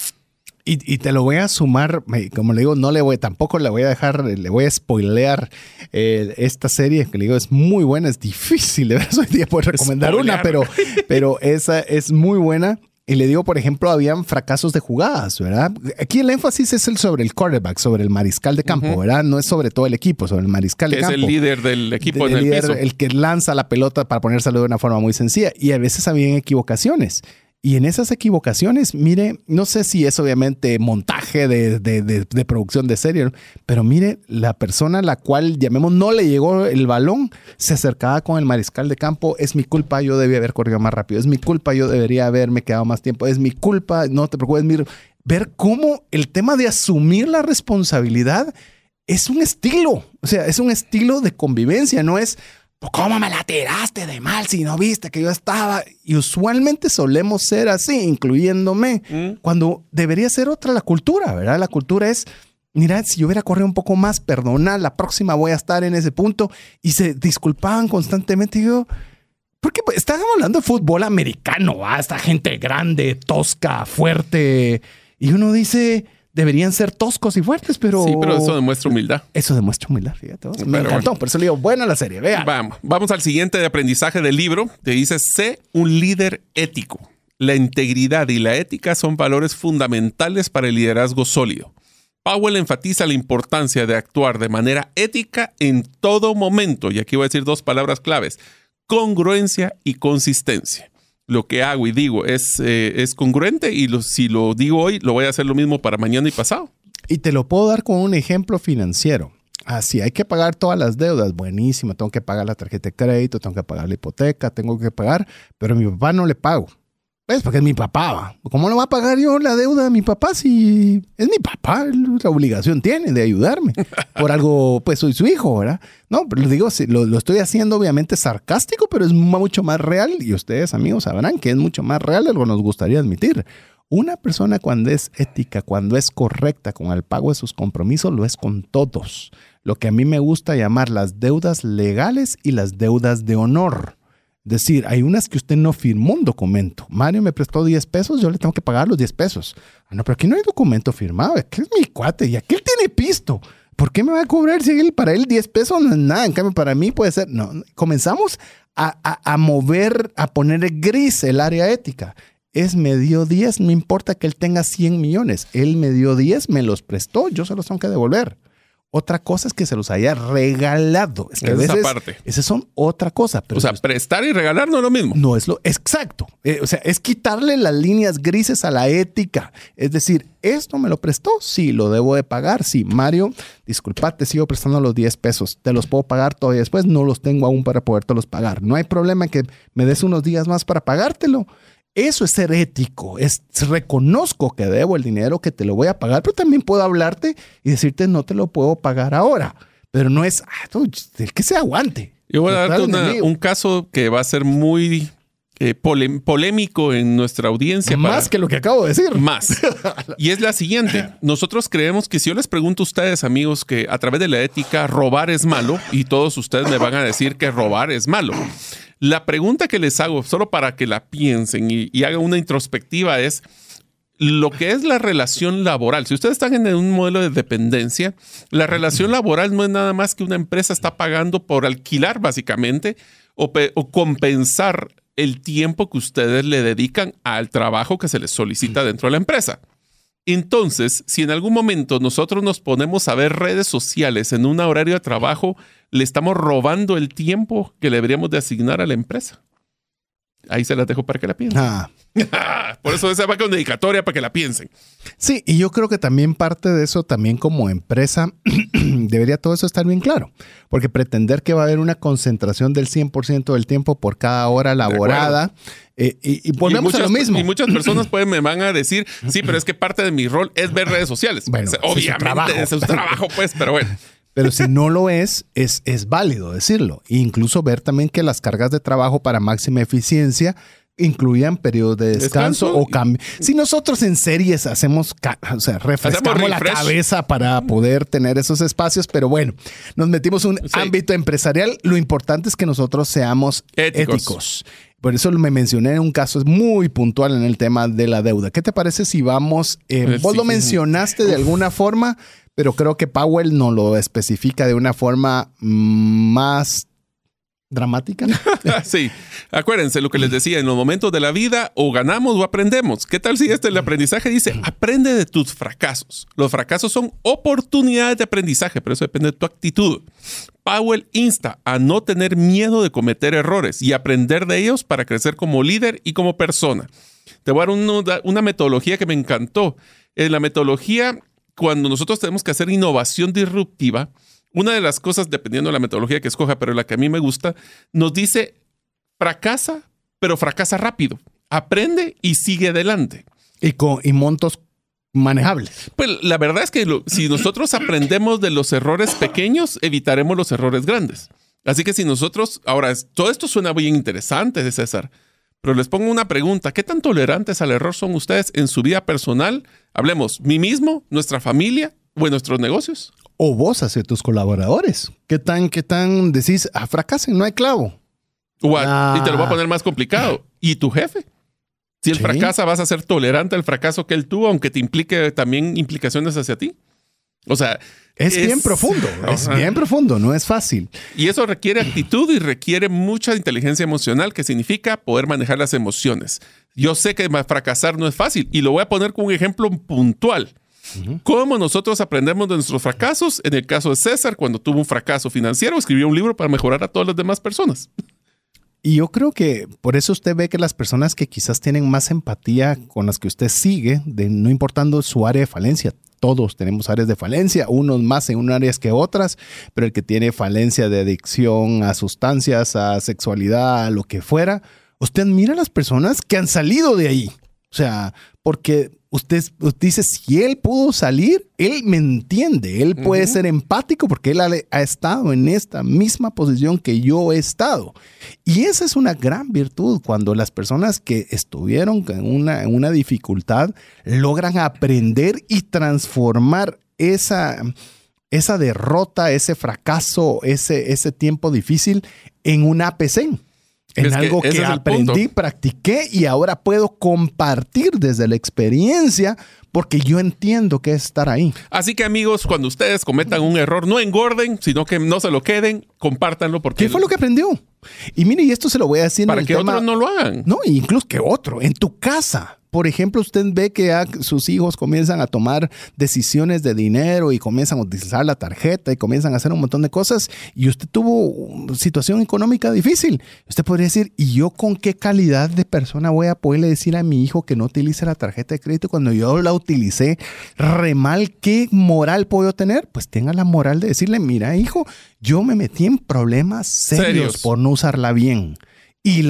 Y, te lo voy a sumar, como le digo, no le voy, tampoco le voy a dejar, le voy a spoilear eh, esta serie, que le digo, es muy buena, es difícil, de verdad, hoy día puedo recomendar una, pero, pero esa es muy buena. Y le digo, por ejemplo, habían fracasos de jugadas, ¿verdad? Aquí el énfasis es el sobre el quarterback, sobre el mariscal de campo, ¿verdad? No es sobre todo el equipo, sobre el mariscal de campo. Es el líder del equipo en el, líder, El que lanza la pelota para ponérselo de una forma muy sencilla. Y a veces habían equivocaciones. Y en esas equivocaciones, mire, no sé si es obviamente montaje de, producción de serie, pero mire, la persona a la cual, llamemos, no le llegó el balón, se acercaba con el mariscal de campo, es mi culpa, yo debía haber corrido más rápido, es mi culpa, yo debería haberme quedado más tiempo, es mi culpa, no te preocupes, mire, ver cómo el tema de asumir la responsabilidad es un estilo, o sea, es un estilo de convivencia, no es pues, ¿Cómo me la tiraste de mal si no viste que yo estaba? Y usualmente solemos ser así, incluyéndome, mm. cuando debería ser otra la cultura, ¿verdad? La cultura es, mira, si yo hubiera corrido un poco más, perdona, la próxima voy a estar en ese punto. Y se disculpaban constantemente. Y yo, porque pues, estábamos hablando de fútbol americano, ¿va? esta gente grande, tosca, fuerte. Y uno dice, deberían ser toscos y fuertes, pero. Sí, pero eso demuestra humildad. Eso demuestra humildad, fíjate. Me encantó, por eso le digo, buena la serie, vea. Vamos, vamos al siguiente de aprendizaje del libro. Te dice: sé un líder ético. La integridad y la ética son valores fundamentales para el liderazgo sólido. Powell enfatiza la importancia de actuar de manera ética en todo momento. Y aquí voy a decir dos palabras claves: congruencia y consistencia lo que hago y digo es, eh, es congruente y si lo digo hoy, lo voy a hacer lo mismo para mañana y pasado. Y te lo puedo dar con un ejemplo financiero. Así, hay que pagar todas las deudas, buenísimo, tengo que pagar la tarjeta de crédito, tengo que pagar la hipoteca, tengo que pagar, pero a mi papá no le pago. Pues porque es mi papá. ¿Cómo lo va a pagar yo la deuda de mi papá si es mi papá? La obligación tiene de ayudarme. Por algo, pues soy su hijo, ¿verdad? No, pero les digo, lo, lo estoy haciendo obviamente sarcástico, pero es mucho más real y ustedes, amigos, sabrán que es mucho más real de lo que nos gustaría admitir. Una persona cuando es ética, cuando es correcta con el pago de sus compromisos, lo es con todos. Lo que a mí me gusta llamar las deudas legales y las deudas de honor. Decir, hay unas que usted no firmó un documento. Mario me prestó 10 pesos, yo le tengo que pagar los 10 pesos. Ah, no, pero aquí no hay documento firmado. Aquí es mi cuate y aquí él tiene pisto. ¿Por qué me va a cobrar si él, para él 10 pesos no es nada? En cambio, para mí puede ser. No, comenzamos a, a, a mover, a poner gris el área ética es me dio 10, no importa que él tenga 100 millones, él me dio 10, me los prestó, yo se los tengo que devolver. Otra cosa es que se los haya regalado. Es que a Esa parte. esas son otra cosa. Pero O sea, prestar y regalar no es lo mismo. no es lo exacto. Eh, o sea, es quitarle las líneas grises a la ética. Es decir, esto me lo prestó, sí, lo debo de pagar. Sí, Mario, disculpa, te sigo prestando los 10 pesos. Te los puedo pagar todavía después. No los tengo aún para podértelos pagar. No hay problema que me des unos días más para pagártelo. Eso es ser ético. Es reconozco que debo el dinero, que te lo voy a pagar, pero también puedo hablarte y decirte no te lo puedo pagar ahora. Pero no es ah, el que se aguante. Yo voy a darte una- un caso que va a ser muy eh, polémico en nuestra audiencia. para- Más que lo que acabo de decir. Más. Y es la siguiente. Nosotros creemos que si yo les pregunto a ustedes, amigos, que a través de la ética robar es malo, y todos ustedes me van a decir que robar es malo. La pregunta que les hago, solo para que la piensen y, y hagan una introspectiva, es lo que es la relación laboral. Si ustedes están en un modelo de dependencia, la relación laboral no es nada más que una empresa está pagando por alquilar, básicamente, o compensar el tiempo que ustedes le dedican al trabajo que se les solicita dentro de la empresa. Entonces, si en algún momento nosotros nos ponemos a ver redes sociales en un horario de trabajo, le estamos robando el tiempo que le deberíamos de asignar a la empresa. Ahí se las dejo para que la piensen. Ah, Por eso esa va con dedicatoria para que la piensen. Sí, y yo creo que también parte de eso, también como empresa, debería todo eso estar bien claro. Porque pretender que va a haber una concentración del 100% del tiempo por cada hora laborada, eh, y, y volvemos y a lo mismo. Y muchas personas pueden, me van a decir, sí, pero es que parte de mi rol es ver redes sociales. Bueno, O sea, ese es su obviamente, trabajo. es su trabajo, pues, pero bueno. Pero si no lo es, es, es válido decirlo. E incluso ver también que las cargas de trabajo para máxima eficiencia incluían periodos de descanso, Descanso o cambio. Si nosotros en series hacemos, o sea, refrescamos la cabeza para poder tener esos espacios, pero bueno, nos metimos en un Sí. ámbito empresarial. Lo importante es que nosotros seamos Éticos. éticos. Por eso me mencioné en un caso muy puntual en el tema de la deuda. ¿Qué te parece si vamos? eh, El vos lo mencionaste de alguna forma, pero creo que Powell no lo especifica de una forma mm, más dramática. sí, acuérdense lo que les decía, en los momentos de la vida o ganamos o aprendemos. ¿Qué tal si este el aprendizaje dice, aprende de tus fracasos? Los fracasos son oportunidades de aprendizaje, pero eso depende de tu actitud. Powell insta a no tener miedo de cometer errores y aprender de ellos para crecer como líder y como persona. Te voy a dar una, metodología que me encantó. En la metodología, cuando nosotros tenemos que hacer innovación disruptiva, una de las cosas, dependiendo de la metodología que escoja, pero la que a mí me gusta, nos dice, fracasa, pero fracasa rápido. Aprende y sigue adelante. y, con, y montos manejables. Pues la verdad es que lo- si nosotros aprendemos de los errores pequeños, evitaremos los errores grandes. Así que si nosotros, ahora, todo esto suena bien interesante de César, pero les pongo una pregunta, ¿qué tan tolerantes al error son ustedes en su vida personal? Hablemos, mí mismo, nuestra familia o en nuestros negocios. O vos hacia tus colaboradores. ¿Qué tan, qué tan decís, ah, fracasen, no hay clavo? O Ah. Y te lo voy a poner más complicado. ¿Y tu jefe? Si él Sí. fracasa, vas a ser tolerante al fracaso que él tuvo, aunque te implique también implicaciones hacia ti. O sea, Es, Es- bien profundo, es bien profundo, no es fácil. y eso requiere actitud y requiere mucha inteligencia emocional, que significa poder manejar las emociones. Yo sé que fracasar no es fácil y lo voy a poner con un ejemplo puntual. ¿Cómo nosotros aprendemos de nuestros fracasos? En el caso de César, cuando tuvo un fracaso financiero, escribió un libro para mejorar a todas las demás personas. Y yo creo que por eso usted ve que las personas que quizás tienen más empatía con las que usted sigue, de no importando su área de falencia, todos tenemos áreas de falencia, unos más en unas áreas que otras, pero el que tiene falencia de adicción a sustancias, a sexualidad, a lo que fuera, Usted admira a las personas que han salido de ahí. O sea, porque usted, dice, si él pudo salir, él me entiende, él puede ser empático porque él ha, estado en esta misma posición que yo he estado. Y esa es una gran virtud cuando las personas que estuvieron en una, en una dificultad logran aprender y transformar esa, esa derrota, ese fracaso, ese, ese tiempo difícil en un APC en algo que, aprendí, practiqué y ahora puedo compartir desde la experiencia porque yo entiendo que es estar ahí. Así que amigos, cuando ustedes cometan un error, no engorden, sino que no se lo queden, compártanlo porque... ¿Qué fue lo que aprendió? Y mire, y esto se lo voy a decir... Para que otros no lo hagan. No, incluso que otro, en tu casa por ejemplo, usted ve que sus hijos comienzan a tomar decisiones de dinero y comienzan a utilizar la tarjeta y comienzan a hacer un montón de cosas y usted tuvo una situación económica difícil. Usted podría decir, ¿y yo con qué calidad de persona voy a poderle decir a mi hijo que no utilice la tarjeta de crédito cuando yo la utilicé re mal? ¿Qué moral puedo tener? Pues tenga la moral de decirle, mira hijo, yo me metí en problemas serios. por no usarla bien. Y,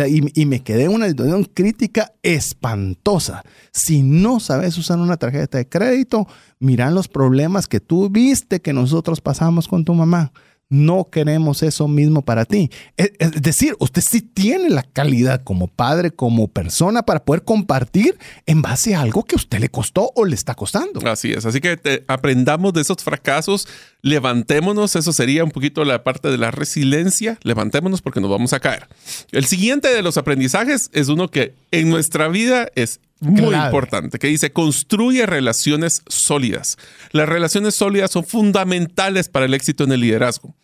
me quedé en una situación crítica espantosa. Si no sabes usar una tarjeta de crédito, miran los problemas que tú viste que nosotros pasamos con tu mamá no queremos eso mismo para ti. Es, decir, usted sí tiene la calidad como padre, como persona para poder compartir en base a algo que a usted le costó o le está costando. Así es, así que aprendamos de esos fracasos, levantémonos, eso sería un poquito la parte de la resiliencia, levantémonos porque nos vamos a caer. El siguiente de los aprendizajes es uno que en nuestra vida es muy importante, que dice, construye relaciones sólidas. Las relaciones sólidas son fundamentales para el éxito en el liderazgo.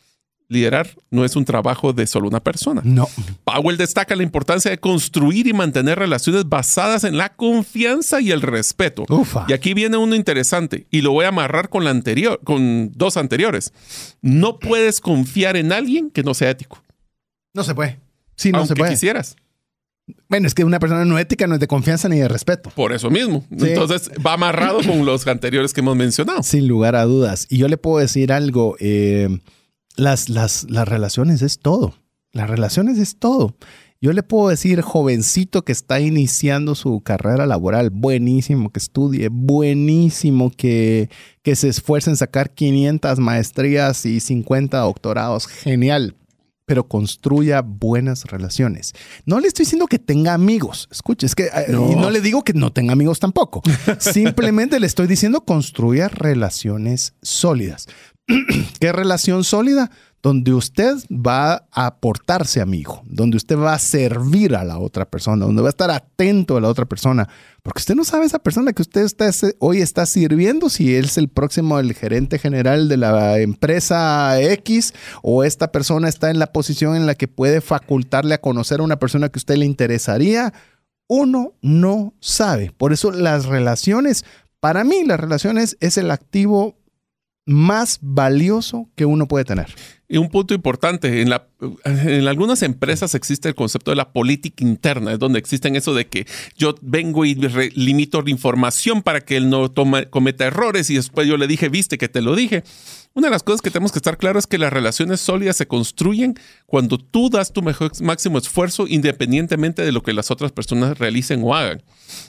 Liderar no es un trabajo de solo una persona. No. Powell destaca la importancia de construir y mantener relaciones basadas en la confianza y el respeto. Y aquí viene uno interesante y lo voy a amarrar con la anterior, con dos anteriores. No puedes confiar en alguien que no sea ético. No se puede. Sí, no se puede. quisieras. Bueno, es que una persona no ética no es de confianza ni de respeto. Por eso mismo. Entonces va amarrado con los anteriores que hemos mencionado. Sin lugar a dudas. Y yo le puedo decir algo, eh, las, las, las relaciones es todo. Las relaciones es todo. Yo le puedo decir, jovencito que está iniciando su carrera laboral, buenísimo que estudie, buenísimo que, que se esfuerce en sacar 500 maestrías y 50 doctorados, genial pero construya buenas relaciones. No le estoy diciendo que tenga amigos, escuche, es que eh, no. y no le digo que no tenga amigos tampoco. Simplemente le estoy diciendo construya relaciones sólidas. ¿Qué relación sólida? Donde usted va a aportarse amigo, donde usted va a servir a la otra persona, donde va a estar atento a la otra persona, porque usted no sabe esa persona que usted está, hoy está sirviendo, si él es el próximo, gerente general de la empresa X, o esta persona está en la posición en la que puede facultarle a conocer a una persona que usted le interesaría. Uno no sabe. Por eso las relaciones, para mí las relaciones es el activo más valioso que uno puede tener. Y un punto importante, en, algunas empresas existe el concepto de la política interna, es donde existen eso de que yo vengo y limito la información para que él no cometa errores y después yo le dije, viste que te lo dije. Una de las cosas que tenemos que estar claro es que las relaciones sólidas se construyen cuando tú das tu mejor, máximo esfuerzo independientemente de lo que las otras personas realicen o hagan.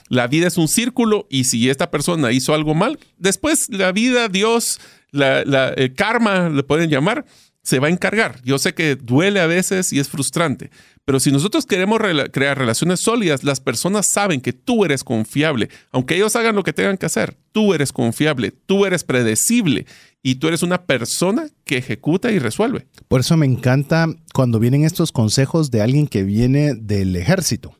La vida es un círculo y si esta persona hizo algo mal, después la vida, Dios, la, el karma, le pueden llamar, se va a encargar. Yo sé que duele a veces y es frustrante, pero si nosotros queremos crear relaciones sólidas, las personas saben que tú eres confiable. Aunque ellos hagan lo que tengan que hacer, tú eres confiable, tú eres predecible y tú eres una persona que ejecuta y resuelve. Por eso me encanta cuando vienen estos consejos de alguien que viene del ejército.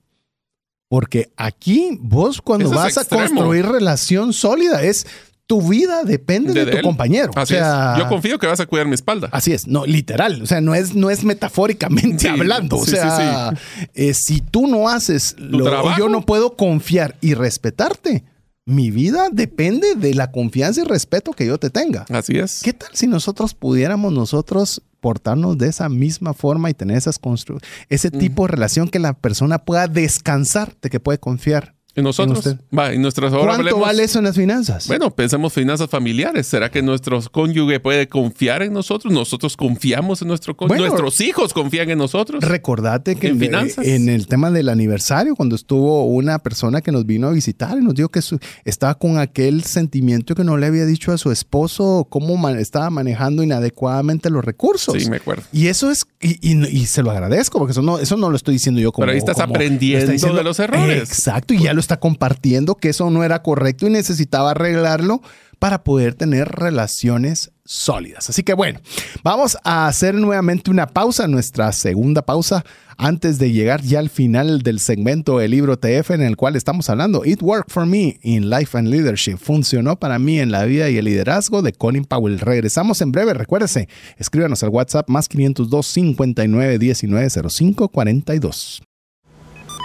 Porque aquí vos cuando vas a construir relación sólida es tu vida depende de, tu compañero. o sea, Yo confío que vas a cuidar mi espalda. Así es, no, literal. O sea, no es, no es metafóricamente hablando. o sea, eh, si tú no haces lo que yo no puedo confiar y respetarte. Mi vida depende de la confianza y respeto que yo te tenga. Así es. ¿Qué tal si nosotros pudiéramos nosotros portarnos de esa misma forma y tener esas ese tipo de relación que la persona pueda descansar de que puede confiar ¿En nosotros? usted? Va, en nuestras ahora ¿Cuánto hablemos- vale eso en las finanzas? Bueno, pensemos finanzas familiares. ¿Será que nuestro cónyuge puede confiar en nosotros? ¿Nosotros confiamos en nuestro cónyuge? Bueno, ¿Nuestros hijos confían en nosotros? Recordate que ¿En en, finanzas? en el tema del aniversario, cuando estuvo una persona que nos vino a visitar y nos dijo que su- estaba con aquel sentimiento que no le había dicho a su esposo cómo man- estaba manejando inadecuadamente los recursos. Sí, me acuerdo. Y eso es, y, y- y se lo agradezco, porque eso no, eso no lo estoy diciendo yo como. Pero ahí estás como- aprendiendo de los errores. Exacto, y ya lo está compartiendo que eso no era correcto y necesitaba arreglarlo para poder tener relaciones sólidas. Así que bueno, vamos a hacer nuevamente una pausa, nuestra segunda pausa, antes de llegar ya al final del segmento del libro TF en el cual estamos hablando. It Worked for Me in Life and Leadership. Funcionó para mí en la vida y el liderazgo de Colin Powell. Regresamos en breve. Recuérdese, escríbanos al WhatsApp más 502 59 19 05 42.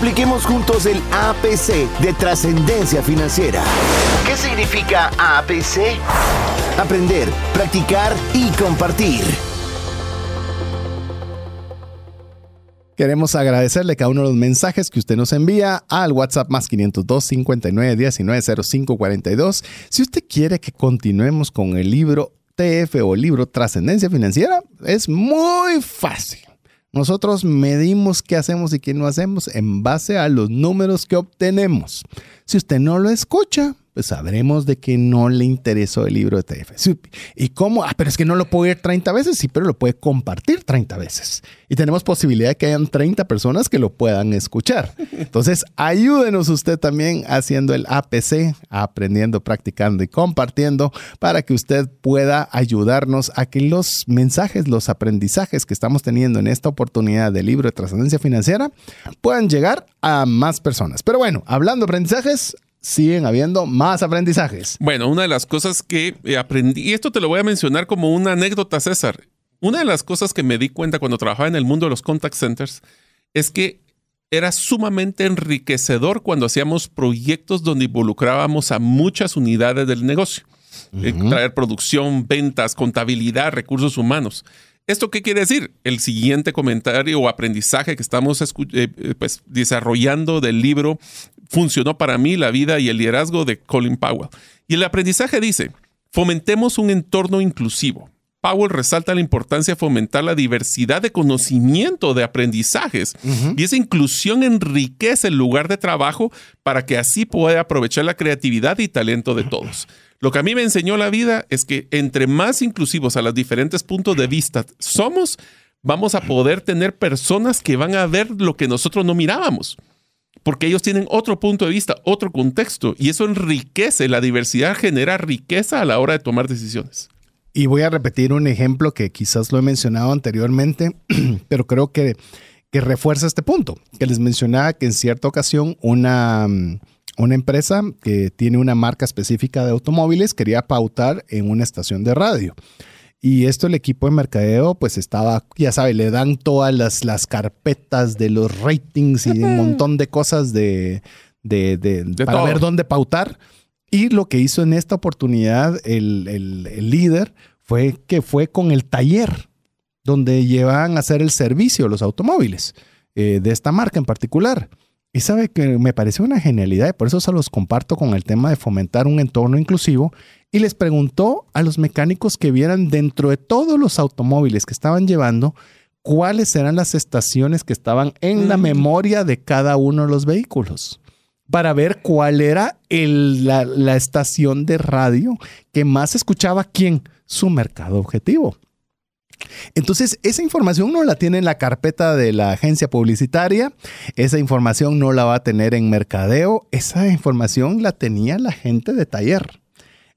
Apliquemos juntos el APC de trascendencia financiera. ¿Qué significa APC? Aprender, practicar y compartir. Queremos agradecerle cada uno de los mensajes que usted nos envía al WhatsApp más 502 59 19 05 42. Si usted quiere que continuemos con el libro TF o libro Trascendencia Financiera, es muy fácil. Nosotros medimos qué hacemos y qué no hacemos en base a los números que obtenemos. Si usted no lo escucha, pues sabremos de que no le interesó el libro de TF. ¿Y cómo? Ah, pero es que no lo puede ir 30 veces, sí, pero lo puede compartir 30 veces. Y tenemos posibilidad de que hayan 30 personas que lo puedan escuchar. Entonces, ayúdenos usted también haciendo el APC, aprendiendo, practicando y compartiendo para que usted pueda ayudarnos a que los mensajes, los aprendizajes que estamos teniendo en esta oportunidad del libro de trascendencia financiera puedan llegar a más personas. Pero bueno, hablando de aprendizajes, siguen habiendo más aprendizajes. Bueno, una de las cosas que eh, aprendí, y esto te lo voy a mencionar como una anécdota, César. Una de las cosas que me di cuenta cuando trabajaba en el mundo de los contact centers es que era sumamente enriquecedor cuando hacíamos proyectos donde involucrábamos a muchas unidades del negocio. Eh, traer producción, ventas, contabilidad, recursos humanos. ¿Esto qué quiere decir? El siguiente comentario o aprendizaje que estamos eh, eh, pues, desarrollando del libro funcionó para mí la vida y el liderazgo de Colin Powell. Y el aprendizaje dice, fomentemos un entorno inclusivo. Powell resalta la importancia de fomentar la diversidad de conocimiento, de aprendizajes. Y esa inclusión enriquece el lugar de trabajo para que así pueda aprovechar la creatividad y talento de todos. Lo que a mí me enseñó la vida es que entre más inclusivos a los diferentes puntos de vista somos, vamos a poder tener personas que van a ver lo que nosotros no mirábamos. Porque ellos tienen otro punto de vista, otro contexto, y eso enriquece, la diversidad genera riqueza a la hora de tomar decisiones. Y voy a repetir un ejemplo que quizás lo he mencionado anteriormente, pero creo que, que refuerza este punto, que les mencionaba que en cierta ocasión una, mm, una empresa que tiene una marca específica de automóviles quería pautar en una estación de radio. Y esto el equipo de mercadeo pues estaba, ya sabe, le dan todas las, las carpetas de los ratings y un montón de cosas de, de, de- De para todo. ver dónde pautar. Y lo que hizo en esta oportunidad el, el- el líder fue que fue con el taller donde llevan a hacer el servicio los automóviles eh, de esta marca en particular. Y sabe que me pareció una genialidad y por eso se los comparto con el tema de fomentar un entorno inclusivo. Y les preguntó a los mecánicos que vieran dentro de todos los automóviles que estaban llevando cuáles eran las estaciones que estaban en la mm. memoria de cada uno de los vehículos para ver cuál era la, la, estación de radio que más escuchaba quién, su mercado objetivo. Entonces, esa información no la tiene en la carpeta de la agencia publicitaria, esa información no la va a tener en mercadeo, esa información la tenía la gente de taller.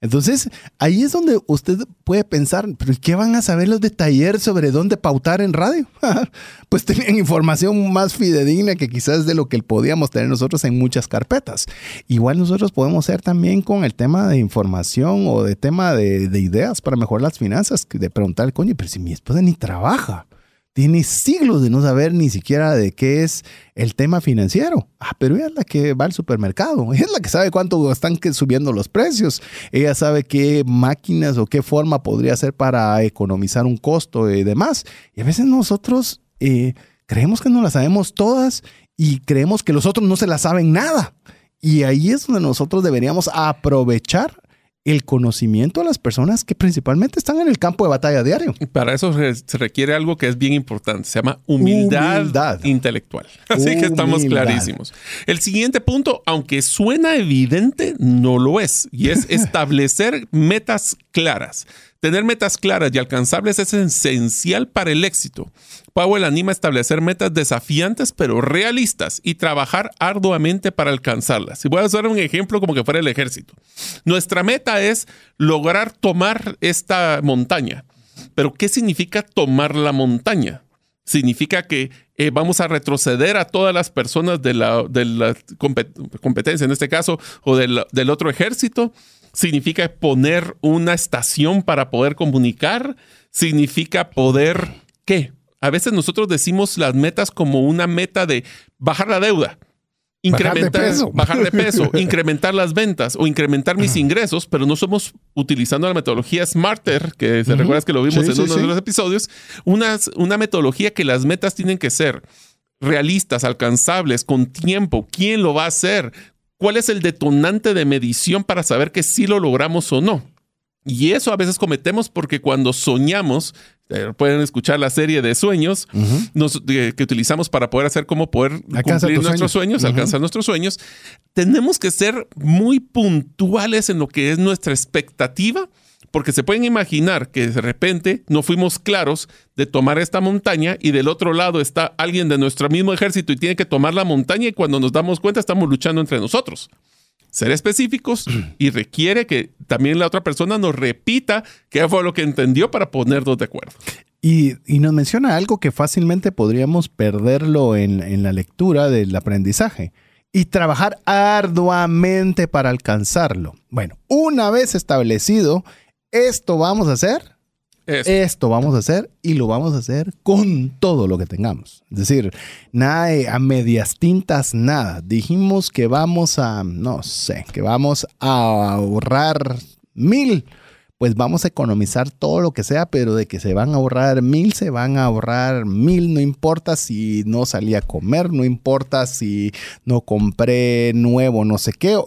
Entonces, ahí es donde usted puede pensar, ¿pero qué van a saber los de taller sobre dónde pautar en radio? pues tenían información más fidedigna que quizás de lo que podíamos tener nosotros en muchas carpetas. Igual nosotros podemos ser también con el tema de información o de tema de, de ideas para mejorar las finanzas, de preguntar, coño, pero si mi esposa ni trabaja tiene siglos de no saber ni siquiera de qué es el tema financiero. Ah, pero ella es la que va al supermercado, ella es la que sabe cuánto están subiendo los precios, ella sabe qué máquinas o qué forma podría ser para economizar un costo y demás. Y a veces nosotros eh, creemos que no las sabemos todas y creemos que los otros no se las saben nada. Y ahí es donde nosotros deberíamos aprovechar el conocimiento a las personas que principalmente están en el campo de batalla diario. Para eso se requiere algo que es bien importante, se llama humildad, intelectual. Así que estamos clarísimos. El siguiente punto, aunque suena evidente, no lo es, y es establecer metas claras. Tener metas claras y alcanzables es esencial para el éxito. Powell anima a establecer metas desafiantes pero realistas y trabajar arduamente para alcanzarlas. Y voy a usar un ejemplo como que fuera el ejército. Nuestra meta es lograr tomar esta montaña. Pero ¿qué significa tomar la montaña? Significa que eh, vamos a retroceder a todas las personas de la, competencia, en este caso, o del otro ejército significa poner una estación para poder comunicar, significa poder, ¿qué? A veces nosotros decimos las metas como una meta de bajar la deuda, incrementar, bajar de peso, incrementar las ventas o incrementar mis ingresos, pero no somos utilizando la metodología Smarter, que se recuerdas que lo vimos en uno de los episodios, una, una metodología que las metas tienen que ser realistas, alcanzables, con tiempo. ¿Quién lo va a hacer? cuál es el detonante de medición para saber que sí lo logramos o no. Y eso a veces cometemos porque cuando soñamos, pueden escuchar la serie de sueños que utilizamos para poder hacer cómo poder cumplir nuestros sueños, alcanzar nuestros sueños, tenemos que ser muy puntuales en lo que es nuestra expectativa porque se pueden imaginar que de repente no fuimos claros de tomar esta montaña y del otro lado está alguien de nuestro mismo ejército y tiene que tomar la montaña y cuando nos damos cuenta estamos luchando entre nosotros. Ser específicos y requiere que también la otra persona nos repita qué fue lo que entendió para ponernos de acuerdo. Y, nos menciona algo que fácilmente podríamos perderlo en, en la lectura del aprendizaje y trabajar arduamente para alcanzarlo. Bueno, una vez establecido esto vamos a hacer, esto. vamos a hacer y lo vamos a hacer con todo lo que tengamos. Es decir, nada a medias tintas, nada. Dijimos que vamos a, no sé, que vamos a ahorrar mil. Pues vamos a economizar todo lo que sea, pero de que se van a ahorrar mil, se van a ahorrar mil. No importa si no salí a comer, no importa si no compré nuevo, no sé qué.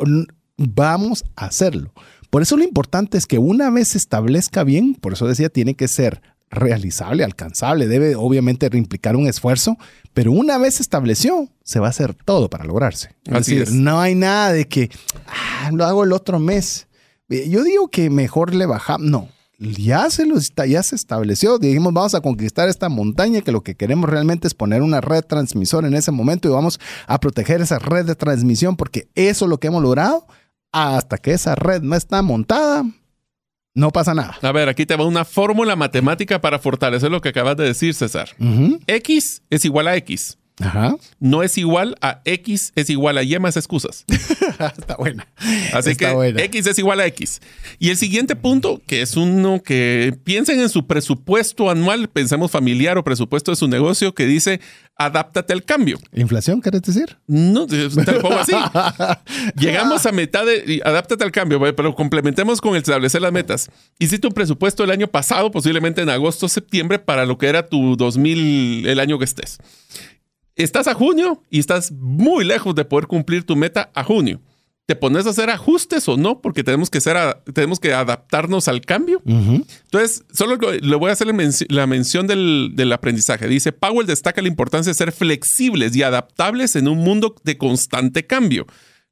Vamos a hacerlo. Por eso lo importante es que una vez se establezca bien, por eso decía, tiene que ser realizable, alcanzable, debe obviamente implicar un esfuerzo, pero una vez se estableció, se va a hacer todo para lograrse. Así es no hay nada de que ah, lo hago el otro mes. Eh, yo digo que mejor le bajamos. No, ya se, lo ya se estableció. Dijimos, vamos a conquistar esta montaña, que lo que queremos realmente es poner una red transmisora en ese momento y vamos a proteger esa red de transmisión porque eso es lo que hemos logrado hasta que esa red no está montada, no pasa nada. A ver, aquí te va una fórmula matemática para fortalecer lo que acabas de decir, César. X es igual a X. Ajá. No es igual a X, es igual a Y más excusas. Está buena. Así que X es igual a X. Y el siguiente punto, que es uno que piensen en su presupuesto anual, pensemos familiar o presupuesto de su negocio, que dice adáptate al cambio. ¿Inflación, querés decir? No, lo pongo así. Llegamos a mitad de, adáptate al cambio, pero complementemos con el establecer las metas. Hiciste un presupuesto el año pasado, posiblemente en agosto, septiembre, para lo que era tu 2000, el año que estés. Estás a junio y estás muy lejos de poder cumplir tu meta a junio te pones a hacer ajustes o no, porque tenemos que, ser tenemos que adaptarnos al cambio. Entonces, solo le voy a hacer la mención del, aprendizaje. Dice, Powell destaca la importancia de ser flexibles y adaptables en un mundo de constante cambio.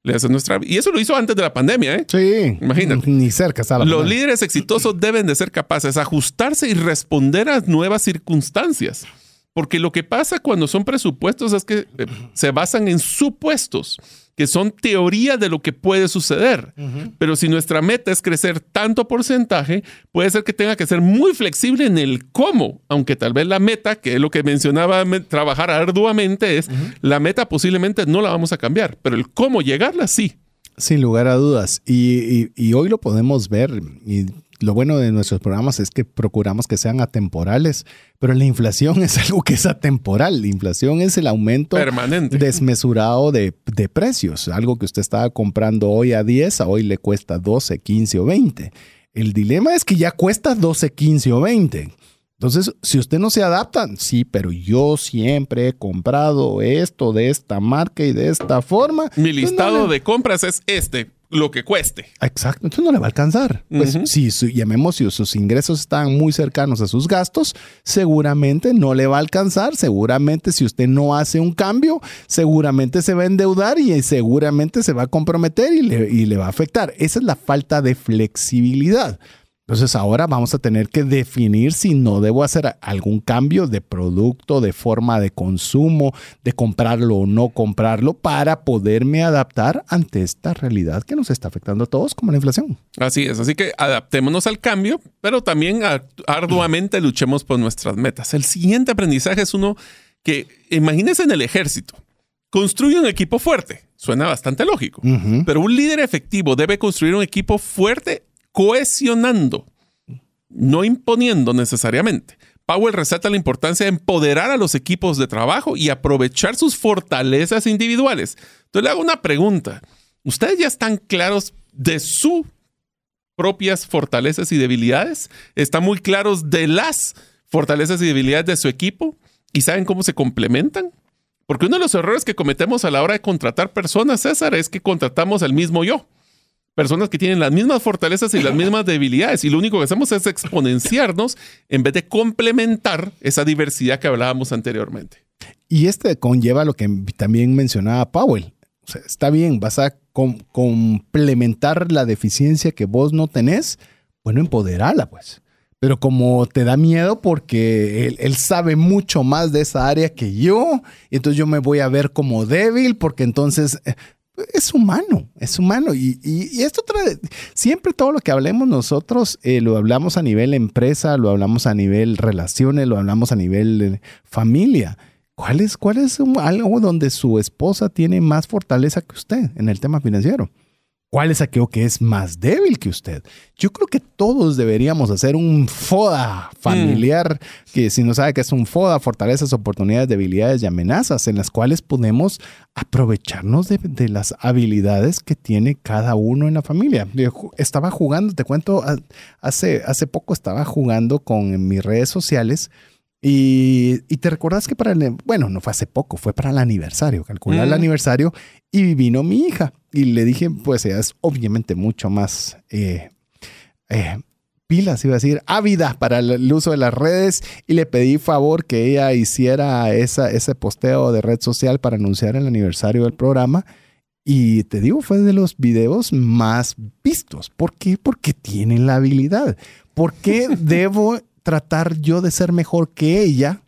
Le hace nuestra... Y eso lo hizo antes de la pandemia, ¿eh? Sí. Imagínate. Ni cerca estaba. Los líderes exitosos deben de ser capaces de ajustarse y responder a nuevas circunstancias. Porque lo que pasa cuando son presupuestos es que eh, se basan en supuestos que son teoría de lo que puede suceder. Pero si nuestra meta es crecer tanto porcentaje, puede ser que tenga que ser muy flexible en el cómo, aunque tal vez la meta, que es lo que mencionaba, trabajar arduamente, es la meta posiblemente no la vamos a cambiar, pero el cómo llegarla sí. Sin lugar a dudas. Y, y hoy lo podemos ver. Y lo bueno de nuestros programas es que procuramos que sean atemporales, pero la inflación es algo que es atemporal. La inflación es el aumento Permanente. desmesurado de, de, precios. Algo que usted estaba comprando hoy a 10, a hoy le cuesta 12, 15 o 20. El dilema es que ya cuesta 12, 15 o 20. Entonces, si usted no se adapta, sí, pero yo siempre he comprado esto de esta marca y de esta forma. Mi listado de compras es este lo que cueste. Exacto, entonces no le va a alcanzar. Pues si llamemos si sus ingresos están muy cercanos a sus gastos, seguramente no le va a alcanzar. Seguramente si usted no hace un cambio, seguramente se va a endeudar y seguramente se va a comprometer y le, y le va a afectar. Esa es la falta de flexibilidad. Entonces ahora vamos a tener que definir si no debo hacer algún cambio de producto, de forma de consumo, de comprarlo o no comprarlo para poderme adaptar ante esta realidad que nos está afectando a todos como la inflación. Así es, así que adaptémonos al cambio, pero también arduamente luchemos por nuestras metas. El siguiente aprendizaje es uno que imagínense en el ejército. Construye un equipo fuerte. Suena bastante lógico, pero un líder efectivo debe construir un equipo fuerte cohesionando, no imponiendo necesariamente. Powell resalta la importancia de empoderar a los equipos de trabajo y aprovechar sus fortalezas individuales. Entonces le hago una pregunta. ¿Ustedes ya están claros de sus propias fortalezas y debilidades? ¿Están muy claros de las fortalezas y debilidades de su equipo? ¿Y saben cómo se complementan? Porque uno de los errores que cometemos a la hora de contratar personas, César, es que contratamos al mismo yo personas que tienen las mismas fortalezas y las mismas debilidades y lo único que hacemos es exponenciarnos en vez de complementar esa diversidad que hablábamos anteriormente. Y este conlleva lo que también mencionaba Powell. Está bien, vas a complementar la deficiencia que vos no tenés, bueno, empoderala pues. Pero como te da miedo porque él, él, sabe mucho más de esa área que yo, entonces yo me voy a ver como débil porque entonces eh, es humano, es humano. Y, esto trae, siempre todo lo que hablemos nosotros, eh, lo hablamos a nivel empresa, lo hablamos a nivel relaciones, lo hablamos a nivel eh, familia. ¿Cuál es, cuál es algo donde su esposa tiene más fortaleza que usted en el tema financiero? ¿Cuál es aquello que es más débil que usted? Yo creo que todos deberíamos hacer un FODA familiar, mm. que si no sabe que es un FODA, fortalezas, oportunidades, debilidades y amenazas, en las cuales podemos aprovecharnos de, las habilidades que tiene cada uno en la familia. estaba jugando, te cuento, hace, hace poco estaba jugando con mis redes sociales. Y, te recuerdas que para el, bueno, no fue hace poco, fue para el aniversario, calcular el mm. aniversario y vino mi hija y le dije, pues ella es obviamente mucho más eh, eh, pilas, iba a decir, ávida para el uso de las redes y le pedí favor que ella hiciera esa, ese posteo de red social para anunciar el aniversario del programa. Y te digo, fue de los videos más vistos. ¿Por qué? Porque tiene la habilidad. ¿Por qué debo tratar yo de ser mejor que ella?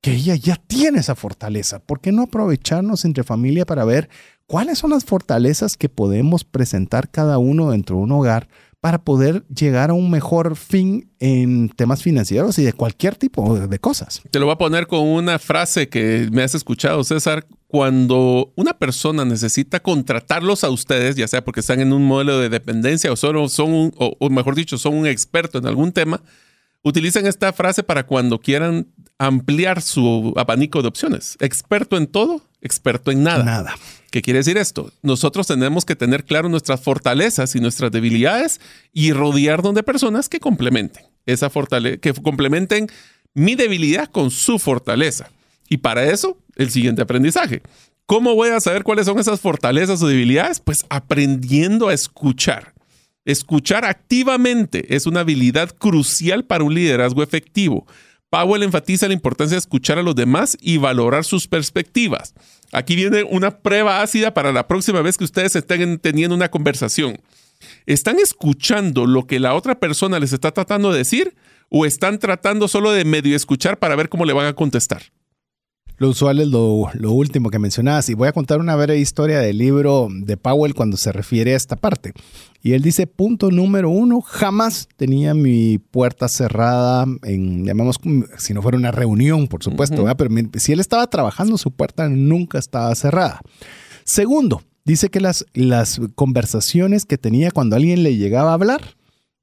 Que ella ya tiene esa fortaleza. ¿Por qué no aprovecharnos entre familia para ver ¿Cuáles son las fortalezas que podemos presentar cada uno dentro de un hogar para poder llegar a un mejor fin en temas financieros y de cualquier tipo de cosas? Te lo voy a poner con una frase que me has escuchado, César. Cuando una persona necesita contratarlos a ustedes, ya sea porque están en un modelo de dependencia o solo son un, o, mejor dicho, son un experto en algún tema, utilizan esta frase para cuando quieran ampliar su abanico de opciones. Experto en todo, experto en nada. Nada. ¿Qué quiere decir esto? Nosotros tenemos que tener claro nuestras fortalezas y nuestras debilidades y rodearnos de personas que complementen esa fortaleza, que complementen mi debilidad con su fortaleza. Y para eso, el siguiente aprendizaje. ¿Cómo voy a saber cuáles son esas fortalezas o debilidades? Pues aprendiendo a escuchar. Escuchar activamente es una habilidad crucial para un liderazgo efectivo. Powell enfatiza la importancia de escuchar a los demás y valorar sus perspectivas. Aquí viene una prueba ácida para la próxima vez que ustedes estén teniendo una conversación. ¿Están escuchando lo que la otra persona les está tratando de decir o están tratando solo de medio escuchar para ver cómo le van a contestar? Lo usual es lo, último que mencionabas y voy a contar una breve historia del libro de Powell cuando se refiere a esta parte. Y él dice, punto número uno, jamás tenía mi puerta cerrada en, llamamos, si no fuera una reunión, por supuesto, pero si él estaba trabajando, su puerta nunca estaba cerrada. Segundo, dice que las, las conversaciones que tenía cuando alguien le llegaba a hablar,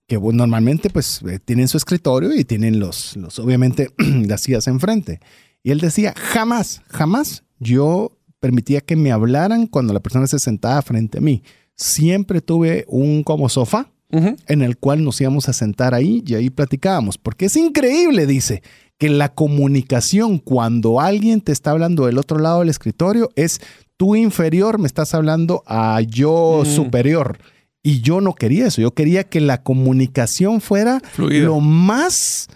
que normalmente pues eh, tienen su escritorio y tienen los, los obviamente, las sillas enfrente. Y él decía, jamás, jamás yo permitía que me hablaran cuando la persona se sentaba frente a mí. Siempre tuve un como sofá en el cual nos íbamos a sentar ahí y ahí platicábamos. Porque es increíble, dice, que la comunicación cuando alguien te está hablando del otro lado del escritorio es tú inferior me estás hablando a yo superior. Y yo no quería eso. Yo quería que la comunicación fuera lo más,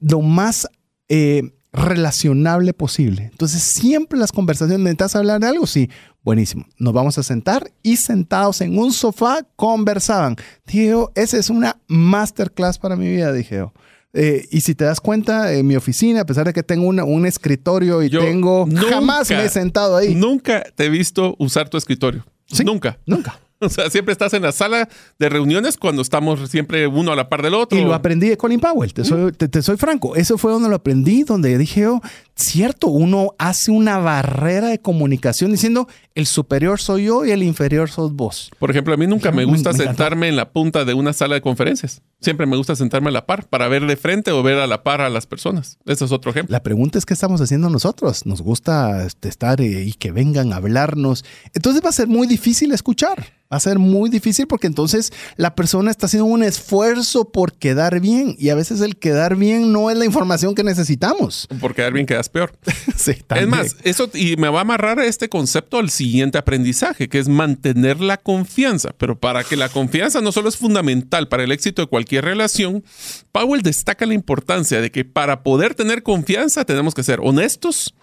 lo más eh, relacionable posible. Entonces, siempre las conversaciones, ¿necesitas hablar de algo? Sí, buenísimo. Nos vamos a sentar y sentados en un sofá conversaban. Dije, esa es una masterclass para mi vida, dije yo. Eh, y si te das cuenta, en mi oficina, a pesar de que tengo un escritorio y tengo, jamás me he sentado ahí. Nunca te he visto usar tu escritorio. ¿Sí? Nunca. Nunca. O sea, siempre estás en la sala de reuniones cuando estamos siempre uno a la par del otro. Y lo aprendí de Colin Powell, te soy, te, soy franco. Eso fue donde lo aprendí, donde dije, oh, cierto, uno hace una barrera de comunicación diciendo, el superior soy yo y el inferior sos vos. Por ejemplo, a mí nunca me gusta sentarme en la punta de una sala de conferencias. Siempre me gusta sentarme a la par para ver de frente o ver a la par a las personas. Ese es otro ejemplo. La pregunta es qué estamos haciendo nosotros. Nos gusta este, estar eh, y que vengan a hablarnos. Entonces va a ser muy difícil escuchar. Va a ser muy difícil porque entonces la persona está haciendo un esfuerzo por quedar bien y a veces el quedar bien no es la información que necesitamos. Por quedar bien quedas peor. sí, Es más, eso y me va a amarrar este concepto al siguiente aprendizaje, que es mantener la confianza. Pero para que la confianza no solo es fundamental para el éxito de cualquier relación, Powell destaca la importancia de que para poder tener confianza tenemos que ser honestos,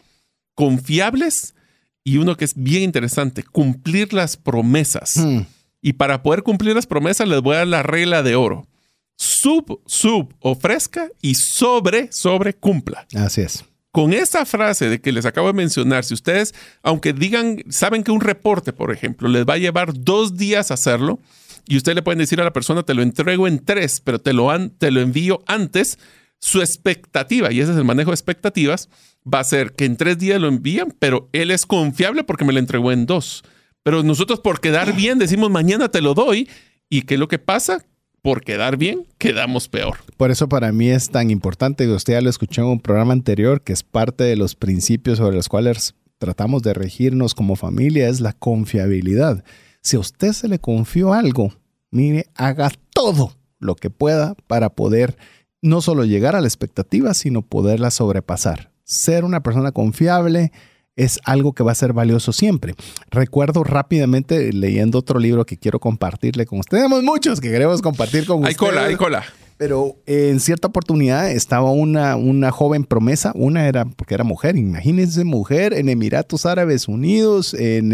confiables y uno que es bien interesante, cumplir las promesas. Hmm. Y para poder cumplir las promesas les voy a dar la regla de oro. Sub, sub, ofrezca y sobre, sobre, cumpla. Así es. Con esa frase de que les acabo de mencionar, si ustedes, aunque digan, saben que un reporte, por ejemplo, les va a llevar dos días hacerlo, y ustedes le pueden decir a la persona, te lo entrego en tres, pero te lo, te lo envío antes, su expectativa, y ese es el manejo de expectativas, va a ser que en tres días lo envían, pero él es confiable porque me lo entregó en dos. Pero nosotros por quedar bien decimos mañana te lo doy. ¿Y qué es lo que pasa? Por quedar bien, quedamos peor. Por eso para mí es tan importante, usted ya lo escuchó en un programa anterior, que es parte de los principios sobre los cuales tratamos de regirnos como familia, es la confiabilidad. Si a usted se le confió algo, mire, haga todo lo que pueda para poder no solo llegar a la expectativa, sino poderla sobrepasar ser una persona confiable es algo que va a ser valioso siempre. Recuerdo rápidamente leyendo otro libro que quiero compartirle con ustedes. Tenemos muchos que queremos compartir con ustedes. Hay cola, hay cola. Pero en cierta oportunidad estaba una, una joven promesa, una era porque era mujer, imagínense mujer en Emiratos Árabes Unidos, en,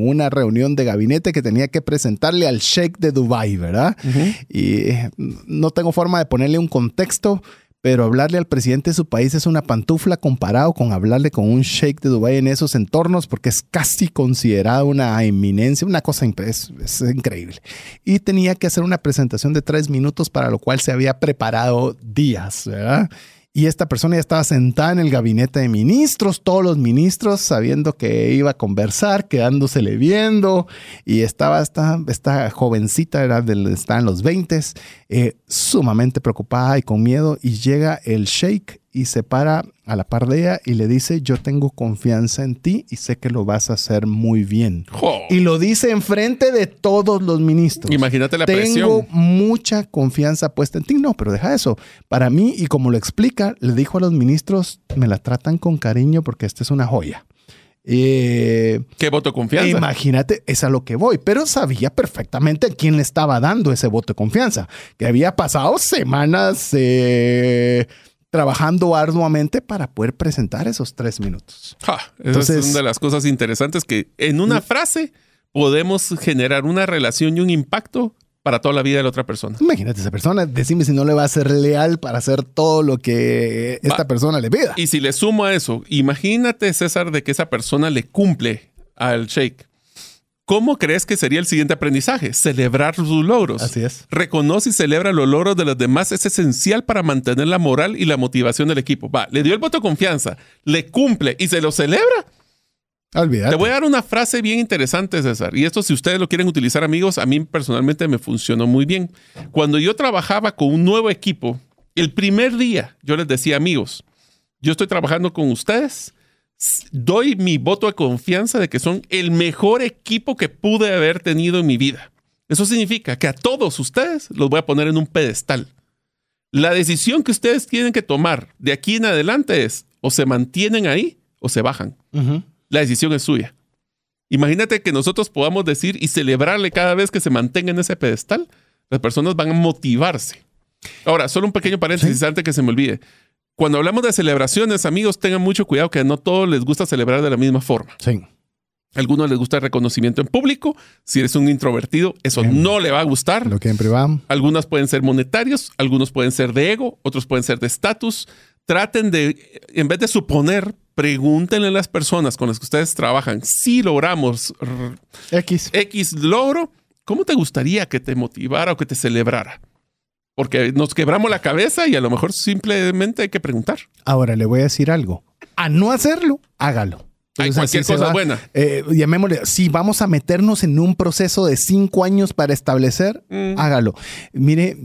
una reunión de gabinete que tenía que presentarle al sheikh de Dubai, ¿verdad? Y eh, no tengo forma de ponerle un contexto, pero hablarle al presidente de su país es una pantufla comparado con hablarle con un sheikh de Dubái en esos entornos porque es casi considerada una eminencia, una cosa es increíble. Y tenía que hacer una presentación de tres minutos para lo cual se había preparado días, ¿verdad? Y esta persona ya estaba sentada en el gabinete de ministros, todos los ministros sabiendo que iba a conversar, quedándosele viendo, y estaba esta, esta jovencita, era del, estaba en los 20, eh, sumamente preocupada y con miedo, y llega el sheikh y se para a la par de ella y le dice, yo tengo confianza en ti y sé que lo vas a hacer muy bien. Y lo dice enfrente de todos los ministros. Imagínate la Tengo presión. mucha confianza puesta en ti. No, pero deja eso. Para mí, y como lo explica, le dijo a los ministros, me la tratan con cariño porque esta es una joya. Eh, ¿Qué voto de confianza? Imagínate, es a lo que voy, pero sabía perfectamente a quién le estaba dando ese voto de confianza, que había pasado semanas eh, trabajando arduamente para poder presentar esos tres minutos. Ja, esa Entonces- es una de las cosas interesantes que en una frase podemos generar una relación y un impacto para toda la vida de la otra persona. Imagínate esa persona, decime si no le va a ser leal para hacer todo lo que esta Va. persona le pida. Y si le sumo a eso, imagínate, César, de que esa persona le cumple al shake. ¿Cómo crees que sería el siguiente aprendizaje? Celebrar sus logros. Así es. Reconoce y celebra los logros de los demás. Es esencial para mantener la moral y la motivación del equipo. Va, le dio el voto de confianza, le cumple y se lo celebra. Olvídate. Te voy a dar una frase bien interesante, César. Y esto, si ustedes lo quieren utilizar, amigos, a mí personalmente me funcionó muy bien. Cuando yo trabajaba con un nuevo equipo, el primer día yo les decía, amigos, yo estoy trabajando con ustedes, doy mi voto de confianza de que son el mejor equipo que pude haber tenido en mi vida. Eso significa que a todos ustedes los voy a poner en un pedestal. La decisión que ustedes tienen que tomar de aquí en adelante es o se mantienen ahí o se bajan. La decisión es suya. Imagínate que nosotros podamos decir y celebrarle cada vez que se mantenga en ese pedestal. Las personas van a motivarse. Ahora, solo un pequeño paréntesis antes que se me olvide. Cuando hablamos de celebraciones, amigos, tengan mucho cuidado que no todos les gusta celebrar de la misma forma. Sí. A algunos les gusta el reconocimiento en público. Si eres un introvertido, eso Bien. no le va a gustar. Lo que en privado. Algunas pueden ser monetarios, algunos pueden ser de ego, otros pueden ser de estatus. Traten de, en vez de suponer, pregúntenle a las personas con las que ustedes trabajan si logramos X. X logro, ¿cómo te gustaría que te motivara o que te celebrara? Porque nos quebramos la cabeza y a lo mejor simplemente hay que preguntar. Ahora le voy a decir algo. A no hacerlo, hágalo. Hay cualquier cosa va- buena. eh, llamémosle, si vamos a meternos en un proceso de cinco años para establecer, Mm. hágalo. Mire,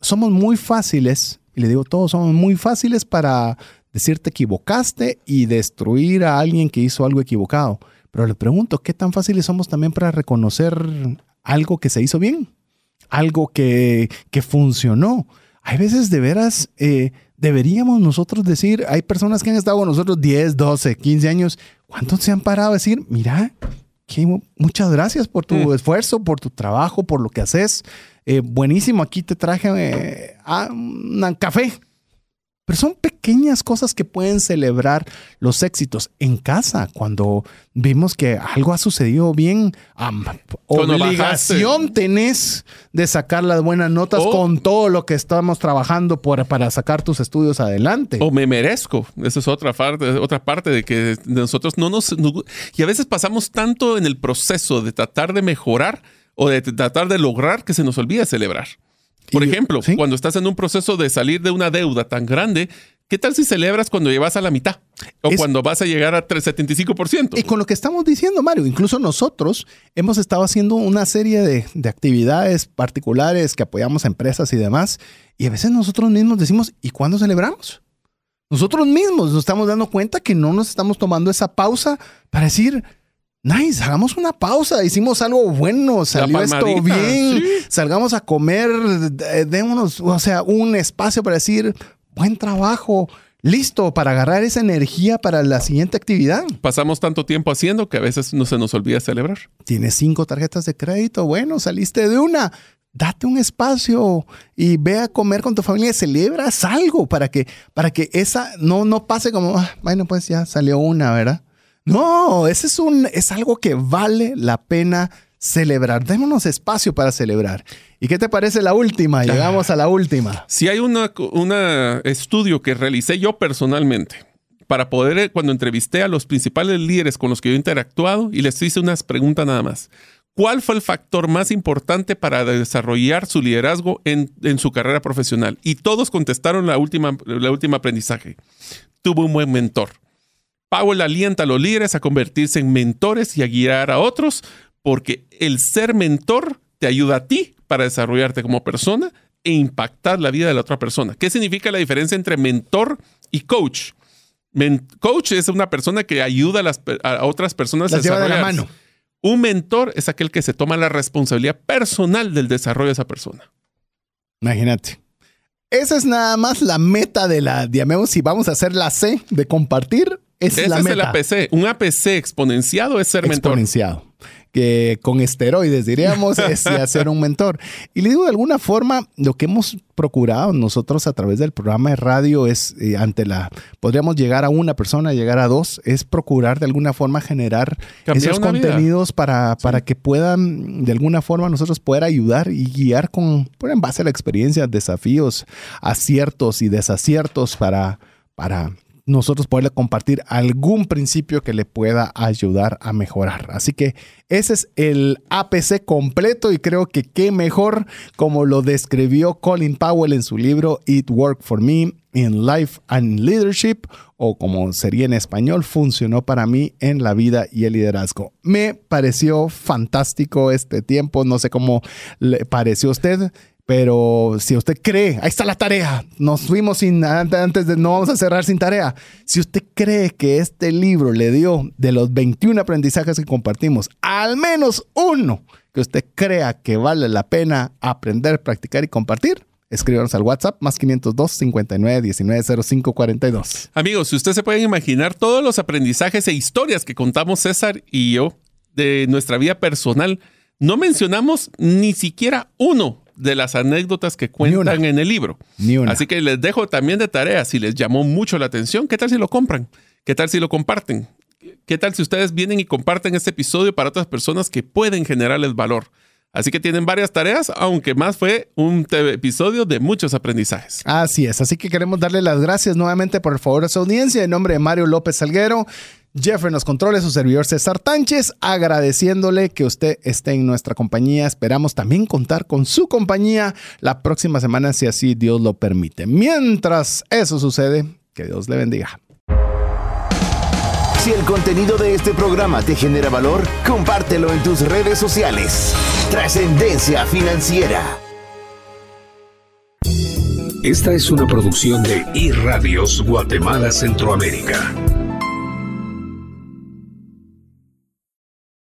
somos muy fáciles, y le digo todos, somos muy fáciles para decirte equivocaste y destruir a alguien que hizo algo equivocado. Pero le pregunto, ¿qué tan fáciles somos también para reconocer algo que se hizo bien? Algo que, que funcionó. Hay veces de veras, eh, deberíamos nosotros decir, hay personas que han estado con nosotros 10, 12, 15 años, ¿cuántos se han parado a decir, mira, que mu- muchas gracias por tu Mm. esfuerzo, por tu trabajo, por lo que haces? Eh, buenísimo, aquí te traje eh, ah, un café. Pero son pequeñas cosas que pueden celebrar los éxitos en casa. Cuando vimos que algo ha sucedido bien, Cuando obligación tenés de sacar las buenas notas O- con todo lo que estamos trabajando por, para sacar tus estudios adelante. O me merezco. Esa es otra parte, otra parte de que nosotros no nos, no- Y a veces pasamos tanto en el proceso de tratar de mejorar o de tratar de lograr que se nos olvida celebrar. Por Y- ejemplo, ¿sí? cuando estás en un proceso de salir de una deuda tan grande, ¿qué tal si celebras cuando llevas a la mitad? O Es- cuando vas a llegar a 75%. Y con lo que estamos diciendo, Mario, incluso nosotros hemos estado haciendo una serie de, de actividades particulares que apoyamos a empresas y demás, y a veces nosotros mismos decimos, ¿y cuándo celebramos? Nosotros mismos nos estamos dando cuenta que no nos estamos tomando esa pausa para decir, nice, hagamos una pausa, hicimos algo bueno, salió esto bien, sí. salgamos a comer, de- démonos, o sea, un espacio para decir, buen trabajo, listo para agarrar esa energía para la siguiente actividad. Pasamos tanto tiempo haciendo que a veces no se nos olvida celebrar. Tienes cinco tarjetas de crédito, bueno, saliste de una. Date un espacio y ve a comer con tu familia, celebras algo para que, para que esa no, no pase como, "Ah, bueno, pues ya salió una, ¿verdad? No, ese es un, es algo que vale la pena celebrar. Démonos espacio para celebrar. ¿Y qué te parece la última? Llegamos a la última. Si hay un estudio que realicé yo personalmente para poder, eh, cuando entrevisté a los principales líderes con los que yo he interactuado y les hice unas preguntas nada más. ¿Cuál fue el factor más importante para desarrollar su liderazgo en, en su carrera profesional? Y todos contestaron la última, la última aprendizaje. Tuvo un buen mentor. Powell alienta a los líderes a convertirse en mentores y a guiar a otros porque el ser mentor te ayuda a ti para desarrollarte como persona e impactar la vida de la otra persona. ¿Qué significa la diferencia entre mentor y coach? coach es una persona que ayuda a, las, a otras personas a lleva de la mano. Un mentor es aquel que se toma la responsabilidad personal del desarrollo de esa persona. Imagínate. Esa es nada más la meta de la, digamos, si vamos a hacer la C de compartir, es Ese la es meta. el APC. Un APC exponenciado es ser mentor. Exponenciado que con esteroides, diríamos, es hacer un mentor. Y le digo, de alguna forma, lo que hemos procurado nosotros a través del programa de radio es, eh, ante la, podríamos llegar a una persona, llegar a dos, es procurar de alguna forma generar esos contenidos para, para que puedan, de alguna forma, nosotros poder ayudar y guiar con, en base a la experiencia, desafíos, aciertos y desaciertos para, para nosotros poderle compartir algún principio que le pueda ayudar a mejorar. Así que ese es el APC completo y creo que qué mejor como lo describió Colin Powell en su libro It Worked for Me in Life and Leadership o como sería en español, funcionó para mí en la vida y el liderazgo. Me pareció fantástico este tiempo, no sé cómo le pareció a usted. Pero si usted cree, ahí está la tarea. Nos fuimos sin antes de no vamos a cerrar sin tarea. Si usted cree que este libro le dio de los 21 aprendizajes que compartimos, al menos uno que usted crea que vale la pena aprender, practicar y compartir, escríbanos al WhatsApp más 502 59 19 05 42. Amigos, si usted se pueden imaginar todos los aprendizajes e historias que contamos César y yo de nuestra vida personal, no mencionamos ni siquiera uno de las anécdotas que cuentan en el libro. Así que les dejo también de tarea, si les llamó mucho la atención, ¿qué tal si lo compran? ¿Qué tal si lo comparten? ¿Qué tal si ustedes vienen y comparten este episodio para otras personas que pueden generarles valor? Así que tienen varias tareas, aunque más fue un episodio de muchos aprendizajes. Así es, así que queremos darle las gracias nuevamente por el favor a su audiencia en nombre de Mario López Salguero. Jeffrey nos controla, su servidor César Tánchez, agradeciéndole que usted esté en nuestra compañía. Esperamos también contar con su compañía la próxima semana, si así Dios lo permite. Mientras eso sucede, que Dios le bendiga. Si el contenido de este programa te genera valor, compártelo en tus redes sociales. Trascendencia financiera. Esta es una producción de iRadios Guatemala Centroamérica.